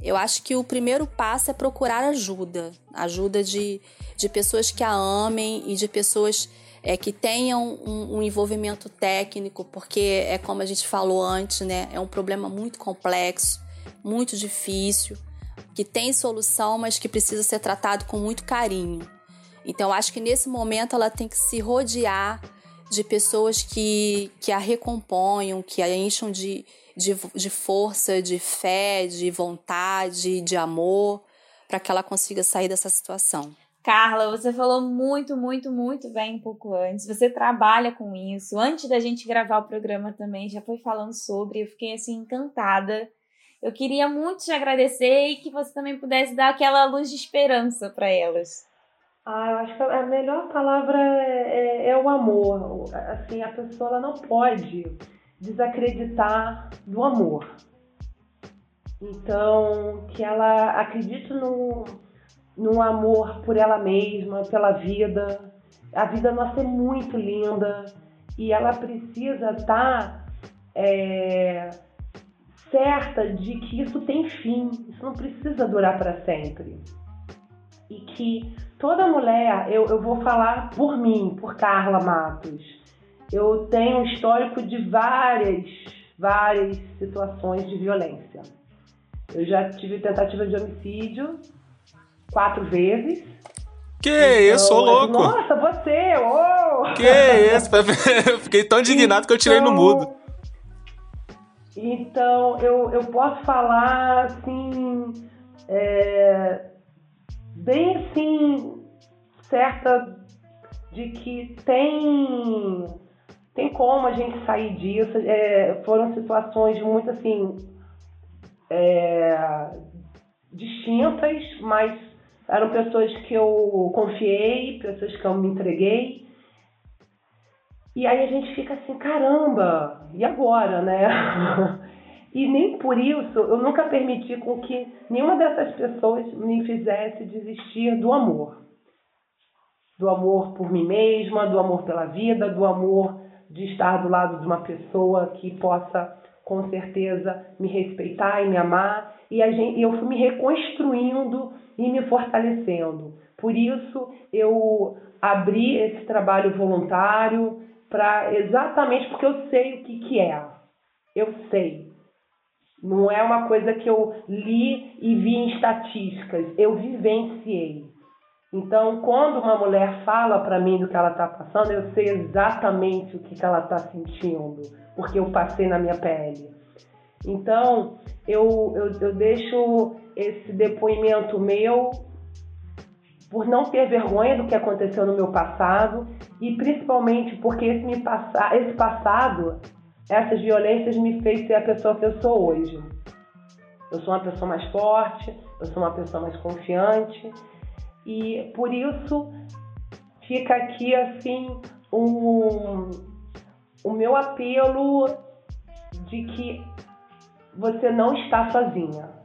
Eu acho que o primeiro passo é procurar ajuda ajuda de, de pessoas que a amem e de pessoas é, que tenham um, um, envolvimento técnico, porque é como a gente falou antes, né? É um problema muito complexo, muito difícil, que tem solução, mas que precisa ser tratado com muito carinho. Então, acho que nesse momento ela tem que se rodear de pessoas que, que a recomponham, que a encham de, de, de força, de fé, de vontade, de amor, para que ela consiga sair dessa situação. Carla, você falou muito, muito, muito bem um pouco antes. Você trabalha com isso. Antes da gente gravar o programa também, já foi falando sobre. Eu fiquei assim encantada. Eu queria muito te agradecer e que você também pudesse dar aquela luz de esperança para elas. Ah, eu acho que a melhor palavra é, é, é, o amor. Assim, a pessoa não pode desacreditar do amor. Então, que ela acredite no, no amor por ela mesma, pela vida. A vida nossa é muito linda e ela precisa estar tá, é, certa de que isso tem fim, isso não precisa durar para sempre. E que toda mulher, eu, eu vou falar por mim, por Carla Matos, eu tenho um histórico de várias, várias situações de violência. Eu já tive tentativa de homicídio quatro vezes. Que então, isso, ô louco! Nossa, você! Oh. Que isso! Fiquei tão indignado que eu tirei no então, mudo. Então, eu, eu posso falar assim. É, bem assim, certa de que tem tem como a gente sair disso. É, foram situações muito assim é, distintas, mas eram pessoas que eu confiei, pessoas que eu me entreguei. E aí a gente fica assim, caramba, e agora, né? E nem por isso eu nunca permiti com que nenhuma dessas pessoas me fizesse desistir do amor. Do amor por mim mesma, do amor pela vida, do amor de estar do lado de uma pessoa que possa com certeza me respeitar e me amar. E gente, eu fui me reconstruindo e me fortalecendo. Por isso eu abri esse trabalho voluntário para exatamente porque eu sei o que, que é. Eu sei. Não é uma coisa que eu li e vi em estatísticas, eu vivenciei. Então, quando uma mulher fala para mim do que ela está passando, eu sei exatamente o que, que ela está sentindo, porque eu passei na minha pele. Então, eu, eu, eu deixo esse depoimento meu por não ter vergonha do que aconteceu no meu passado e principalmente porque esse, me passa, esse passado essas violências me fez ser a pessoa que eu sou hoje. Eu sou uma pessoa mais forte, eu sou uma pessoa mais confiante e por isso fica aqui assim um, o meu apelo de que você não está sozinha.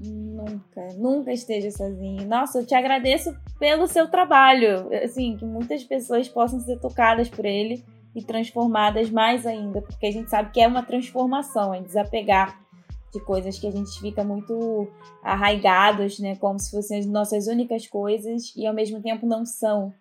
Nunca, nunca esteja sozinho. Nossa, eu te agradeço pelo seu trabalho. Assim, que muitas pessoas possam ser tocadas por ele e transformadas mais ainda, porque a gente sabe que é uma transformação, é desapegar de coisas que a gente fica muito arraigados, né, como se fossem as nossas únicas coisas e ao mesmo tempo não são.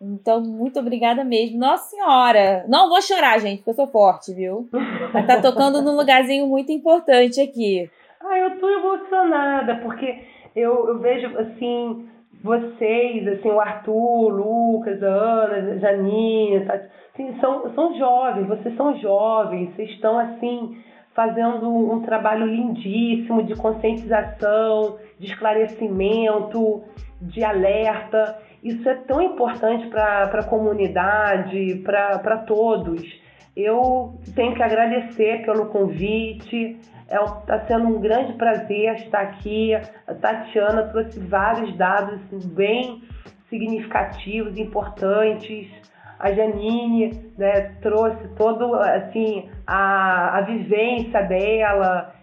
Então, muito obrigada mesmo. Nossa Senhora! Não vou chorar, gente, porque eu sou forte, viu? Mas tá tocando num lugarzinho muito importante aqui. Ah, eu tô emocionada, porque eu, eu vejo, assim, vocês, assim, o Arthur, o Lucas, a Ana, a Janine, tá? Assim, são, são jovens, vocês são jovens, vocês estão, assim, fazendo um trabalho lindíssimo de conscientização, de esclarecimento, de alerta. Isso é tão importante para a comunidade, para todos. Eu tenho que agradecer pelo convite. Está é, tá sendo um grande prazer estar aqui. A Tatiana trouxe vários dados assim, bem significativos, importantes. A Janine né, trouxe todo assim a, a vivência dela.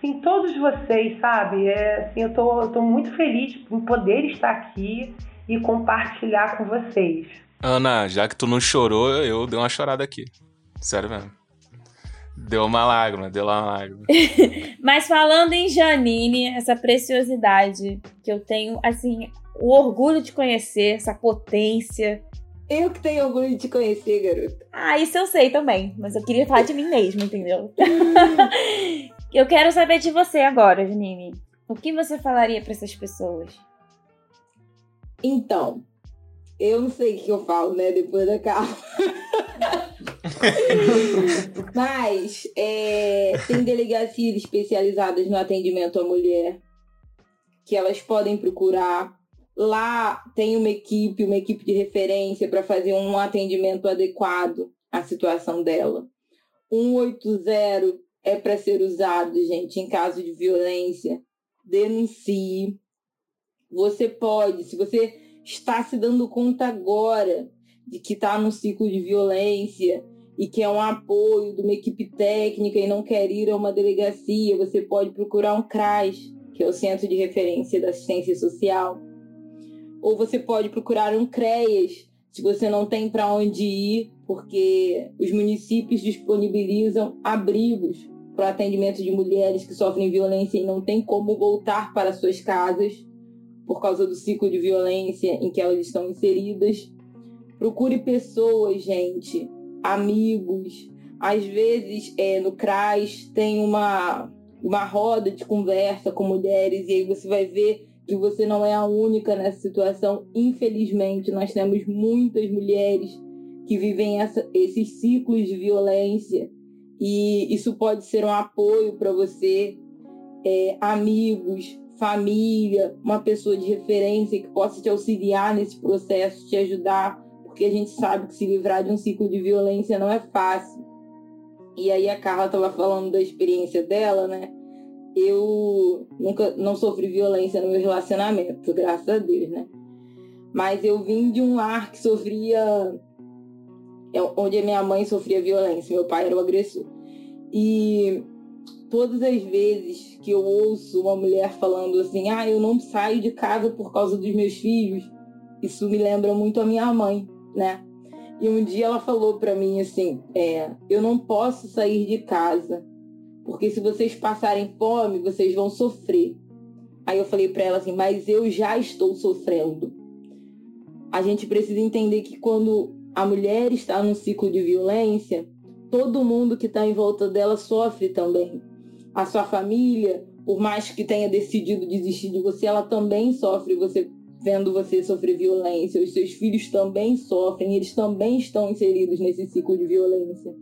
Sim, todos vocês, sabe? É, assim, eu tô, tô muito feliz em poder estar aqui e compartilhar com vocês. Ana, já que tu não chorou, eu dei uma chorada aqui. Sério mesmo. Deu uma lágrima, deu uma lágrima. Mas falando em Janine, essa preciosidade que eu tenho, assim, o orgulho de conhecer, essa potência. Eu que tenho orgulho de te conhecer, garoto. Ah, isso eu sei também, mas eu queria falar de mim mesmo, entendeu? eu quero saber de você agora, Janine. O que você falaria para essas pessoas? Então, eu não sei o que eu falo, né, depois da carro. Mas é, tem delegacias especializadas no atendimento à mulher que elas podem procurar. Lá tem uma equipe, uma equipe de referência para fazer um atendimento adequado à situação dela. 180 é para ser usado, gente, em caso de violência. Denuncie você pode, se você está se dando conta agora de que está num ciclo de violência e que é um apoio de uma equipe técnica e não quer ir a uma delegacia, você pode procurar um CRAS, que é o Centro de Referência da Assistência Social. Ou você pode procurar um CREAS, se você não tem para onde ir, porque os municípios disponibilizam abrigos para atendimento de mulheres que sofrem violência e não têm como voltar para suas casas por causa do ciclo de violência em que elas estão inseridas. Procure pessoas, gente, amigos. Às vezes, é, no CRAS tem uma, uma roda de conversa com mulheres e aí você vai ver que você não é a única nessa situação. Infelizmente, nós temos muitas mulheres que vivem essa, esses ciclos de violência e isso pode ser um apoio para você, é, amigos, família, uma pessoa de referência que possa te auxiliar nesse processo, te ajudar, porque a gente sabe que se livrar de um ciclo de violência não é fácil. E aí a Carla estava falando da experiência dela, né? Eu nunca não sofri violência no meu relacionamento, graças a Deus, né? Mas eu vim de um lar que sofria é onde a minha mãe sofria violência, meu pai era o agressor. E todas as vezes que eu ouço uma mulher falando assim, ah, eu não saio de casa por causa dos meus filhos, isso me lembra muito a minha mãe, né? E um dia ela falou para mim assim, é, eu não posso sair de casa, porque se vocês passarem fome, vocês vão sofrer. Aí eu falei para ela assim, mas eu já estou sofrendo. A gente precisa entender que quando a mulher está num ciclo de violência, todo mundo que está em volta dela sofre também a sua família, por mais que tenha decidido desistir de você, ela também sofre você vendo você sofrer violência. Os seus filhos também sofrem, eles também estão inseridos nesse ciclo de violência.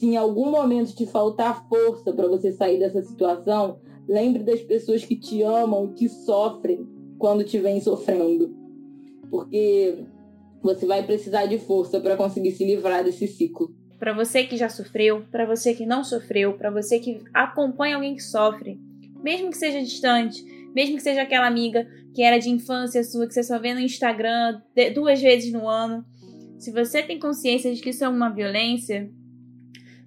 Se em algum momento te faltar força para você sair dessa situação, lembre das pessoas que te amam que sofrem quando te vem sofrendo. Porque você vai precisar de força para conseguir se livrar desse ciclo para você que já sofreu, para você que não sofreu, para você que acompanha alguém que sofre, mesmo que seja distante, mesmo que seja aquela amiga que era de infância sua, que você só vê no Instagram duas vezes no ano. Se você tem consciência de que isso é uma violência,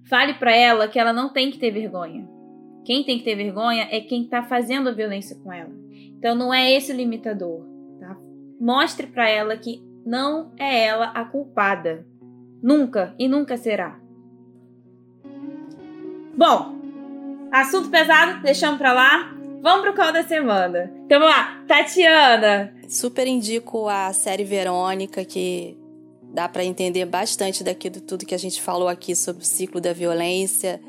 fale para ela que ela não tem que ter vergonha. Quem tem que ter vergonha é quem está fazendo a violência com ela. Então não é esse o limitador. Tá? Mostre para ela que não é ela a culpada. Nunca e nunca será. Bom, assunto pesado, deixamos para lá. Vamos pro call da semana. Então vamos lá, Tatiana. Super indico a série Verônica, que dá para entender bastante daqui do tudo que a gente falou aqui sobre o ciclo da violência.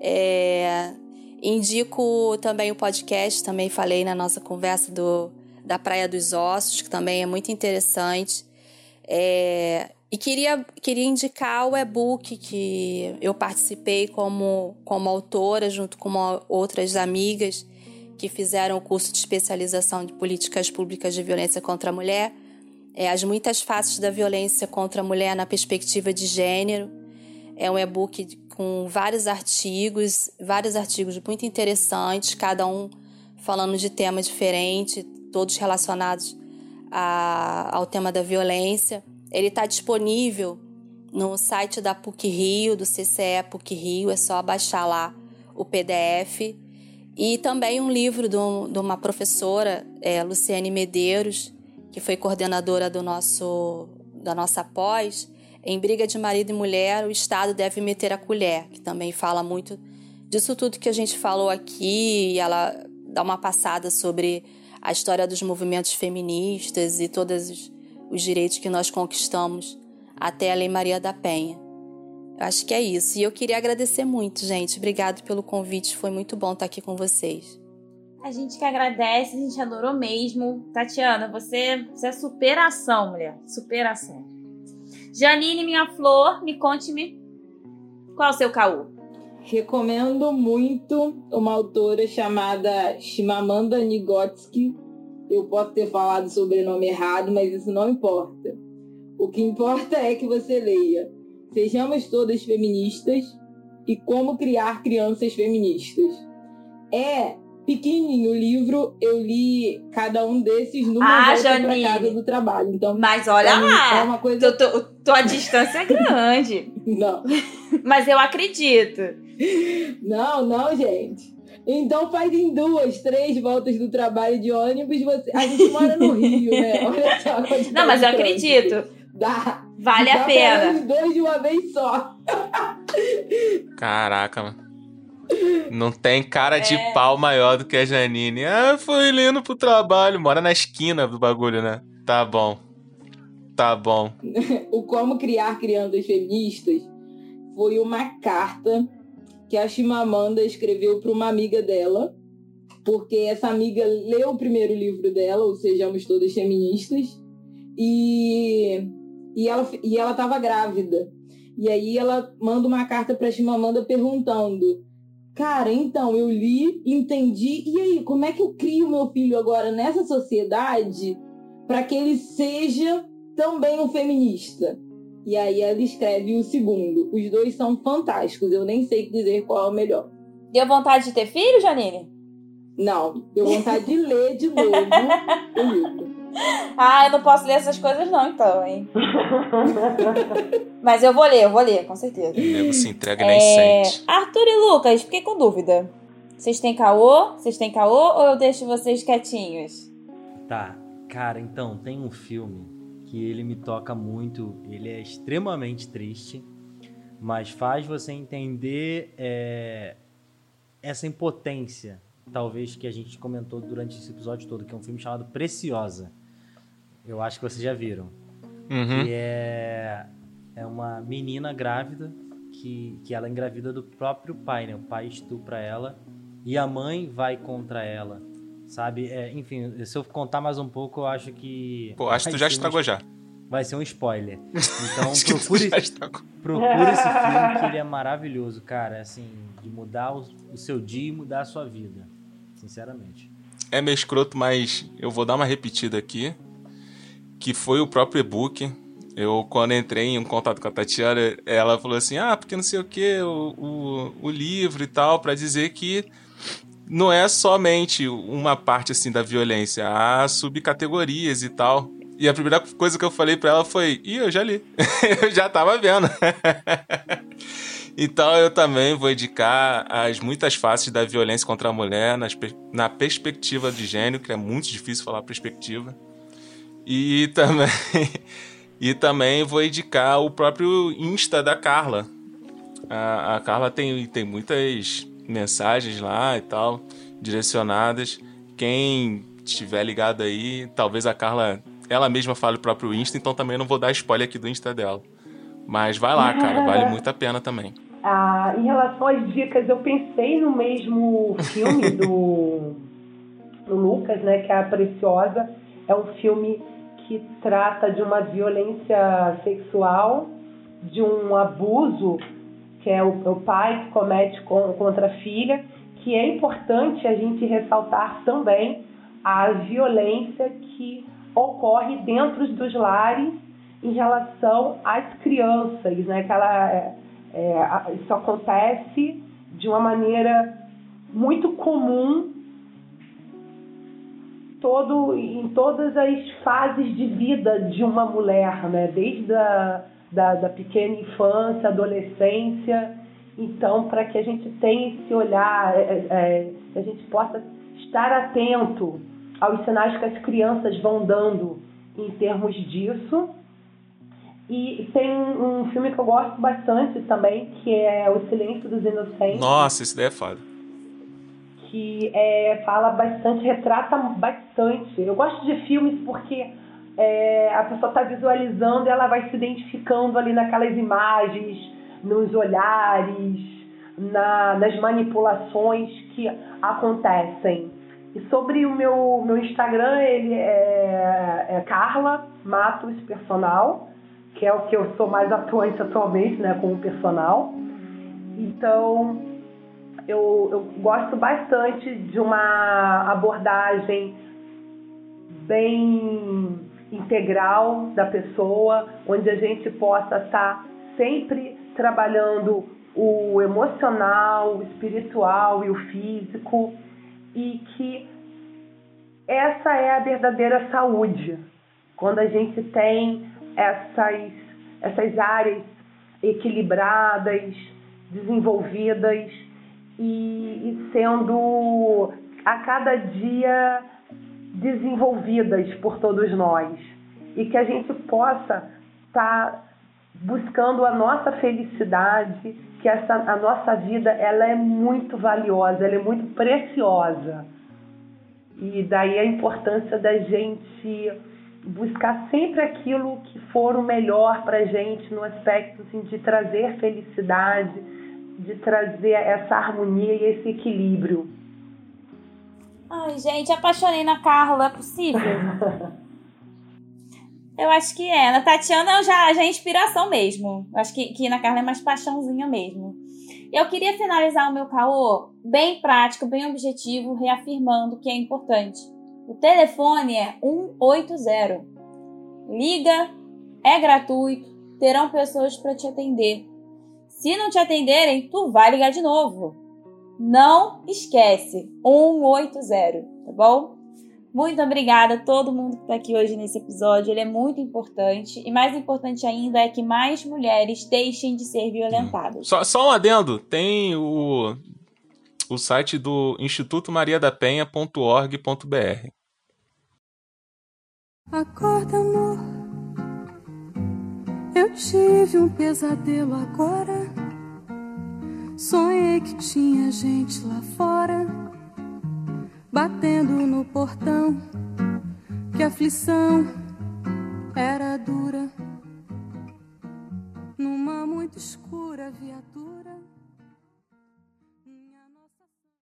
É, indico também o podcast, também falei na nossa conversa do, da Praia dos Ossos, que também é muito interessante. É, e queria, queria indicar o e-book que eu participei como, como autora, junto com outras amigas que fizeram o curso de especialização de políticas públicas de violência contra a mulher é, As Muitas Faces da Violência contra a Mulher na Perspectiva de Gênero. É um e-book com vários artigos, vários artigos muito interessantes, cada um falando de tema diferente, todos relacionados a, ao tema da violência. Ele está disponível no site da PUC Rio, do CCE PUC Rio, é só baixar lá o PDF. E também um livro de, um, uma professora, é, Luciane Medeiros, que foi coordenadora do nosso, da nossa pós, em briga de marido e mulher, o Estado deve meter a colher, que também fala muito disso tudo que a gente falou aqui, e ela dá uma passada sobre a história dos movimentos feministas e todos os, os direitos que nós conquistamos até a Lei Maria da Penha. Eu acho que é isso. E eu queria agradecer muito, gente. Obrigado pelo convite. Foi muito bom estar aqui com vocês. A gente que agradece, a gente adorou mesmo. Tatiana, você, você é superação, mulher. Superação. Janine, minha flor, me conte-me qual é o seu caô. Recomendo muito uma autora chamada Shimamanda Nigotsky. Eu posso ter falado o sobrenome errado, mas isso não importa. O que importa é que você leia Sejamos Todas Feministas e Como Criar Crianças Feministas. É pequenininho o livro, eu li cada um desses numa ah, volta casa do trabalho. Então, Mas olha lá, é uma coisa... Tu, tu, tua distância é grande. não. Mas eu acredito. Não, não, gente. Então faz em duas, três voltas do trabalho de ônibus. Você... A gente mora no Rio, né? Olha só. Não, mas eu acredito. Dá. Vale dá a pena. Os dois de uma vez só. Caraca, mano. Não tem cara de é. pau maior do que a Janine. Ah, foi indo pro trabalho. Mora na esquina do bagulho, né? Tá bom. Tá bom. o Como Criar Crianças Feministas foi uma carta que a Chimamanda escreveu para uma amiga dela, porque essa amiga leu o primeiro livro dela, ou Sejamos Todas Feministas, e, e ela e ela estava grávida. E aí ela manda uma carta para Chimamanda perguntando Cara, então, eu li, entendi, e aí, como é que eu crio meu filho agora nessa sociedade para que ele seja também um feminista? E aí ela escreve o segundo. Os dois são fantásticos, eu nem sei dizer qual é o melhor. Deu vontade de ter filho, Janine? Não, deu vontade de ler de novo o livro. Ah, eu não posso ler essas coisas não, então, hein? Mas eu vou ler, eu vou ler, com certeza. O nego se entrega e nem é... sente. Arthur e Lucas, fiquei com dúvida. Vocês têm caô? Vocês têm caô ou eu deixo vocês quietinhos? Tá, cara, então, tem um filme que ele me toca muito. Ele é extremamente triste, mas faz você entender é, essa impotência, talvez, que a gente comentou durante esse episódio todo, que é um filme chamado Preciosa eu acho que vocês já viram. Uhum. Que é, é uma menina grávida que, que ela engravida do próprio pai, né? O pai estupra ela e a mãe vai contra ela, sabe? É, enfim, se eu contar mais um pouco, eu acho que. Pô, acho que tu já estragou um, já. Vai ser um spoiler. Então procure, procure esse filme que ele é maravilhoso, cara. Assim, de mudar o, o seu dia e mudar a sua vida. Sinceramente. É meio escroto, mas eu vou dar uma repetida aqui que foi o próprio e-book. Eu, quando entrei em contato com a Tatiana, ela falou assim: ah, porque não sei o que, o, o, o livro e tal, para dizer que não é somente uma parte assim da violência, há subcategorias e tal. E a primeira coisa que eu falei para ela foi: Ih, eu já li. eu já tava vendo. Então eu também vou indicar as muitas faces da violência contra a mulher nas, na perspectiva de gênero, que é muito difícil falar perspectiva. E também, e também vou indicar o próprio Insta da Carla. A, a Carla tem, tem muitas mensagens lá e tal, direcionadas. Quem estiver ligado aí, talvez a Carla ela mesma fale o próprio Insta, então também não vou dar spoiler aqui do Insta dela. Mas vai lá, cara, vale muito a pena também. Ah, em relação às dicas, eu pensei no mesmo filme do, do Lucas, né, que é A Preciosa. É um filme que trata de uma violência sexual, de um abuso que é o, o pai que comete com, contra a filha, que é importante a gente ressaltar também a violência que ocorre dentro dos lares em relação às crianças, né? Que ela, é, é, isso acontece de uma maneira muito comum todo, em todas as fases de vida de uma mulher, né? Desde a da, da pequena infância, adolescência. Então, para que a gente tenha esse olhar, é, é, é, a gente possa estar atento aos sinais que as crianças vão dando em termos disso e tem um filme que eu gosto bastante também, que é O Silêncio dos Inocentes. Nossa, esse daí é foda. Que é, fala bastante, retrata bastante. Eu gosto de filmes porque é, a pessoa está visualizando ela vai se identificando ali naquelas imagens, nos olhares, na, nas manipulações que acontecem. E sobre o meu, meu Instagram, ele é, é Carla Matos Personal que é o que eu sou mais atuante atualmente, né, como personal. Então, eu, eu gosto bastante de uma abordagem bem integral da pessoa, onde a gente possa estar sempre trabalhando o emocional, o espiritual e o físico, e que essa é a verdadeira saúde. Quando a gente tem essas, essas áreas equilibradas, desenvolvidas e, e sendo a cada dia desenvolvidas por todos nós. E que a gente possa estar tá buscando a nossa felicidade, que essa, a nossa vida ela é muito valiosa, ela é muito preciosa. E daí a importância da gente buscar sempre aquilo que for o melhor para gente no aspecto assim, de trazer felicidade, de trazer essa harmonia e esse equilíbrio. Ai, gente, apaixonei na Carla, é possível? eu acho que é. Na Tatiana já, já é inspiração mesmo. Eu acho que, que na Carla é mais paixãozinha mesmo. Eu queria finalizar o meu caô bem prático, bem objetivo, reafirmando que é importante o telefone é 180. Liga, é gratuito, terão pessoas para te atender. Se não te atenderem, tu vai ligar de novo. Não esquece, 180, tá bom? Muito obrigada a todo mundo que está aqui hoje nesse episódio. Ele é muito importante. E mais importante ainda é que mais mulheres deixem de ser violentadas. Só, só um adendo: tem o o site do Instituto Maria da Penha.org.br. Acorda, amor. Eu tive um pesadelo agora. Sonhei que tinha gente lá fora, batendo no portão. Que a aflição era dura. Numa muito escura viatura.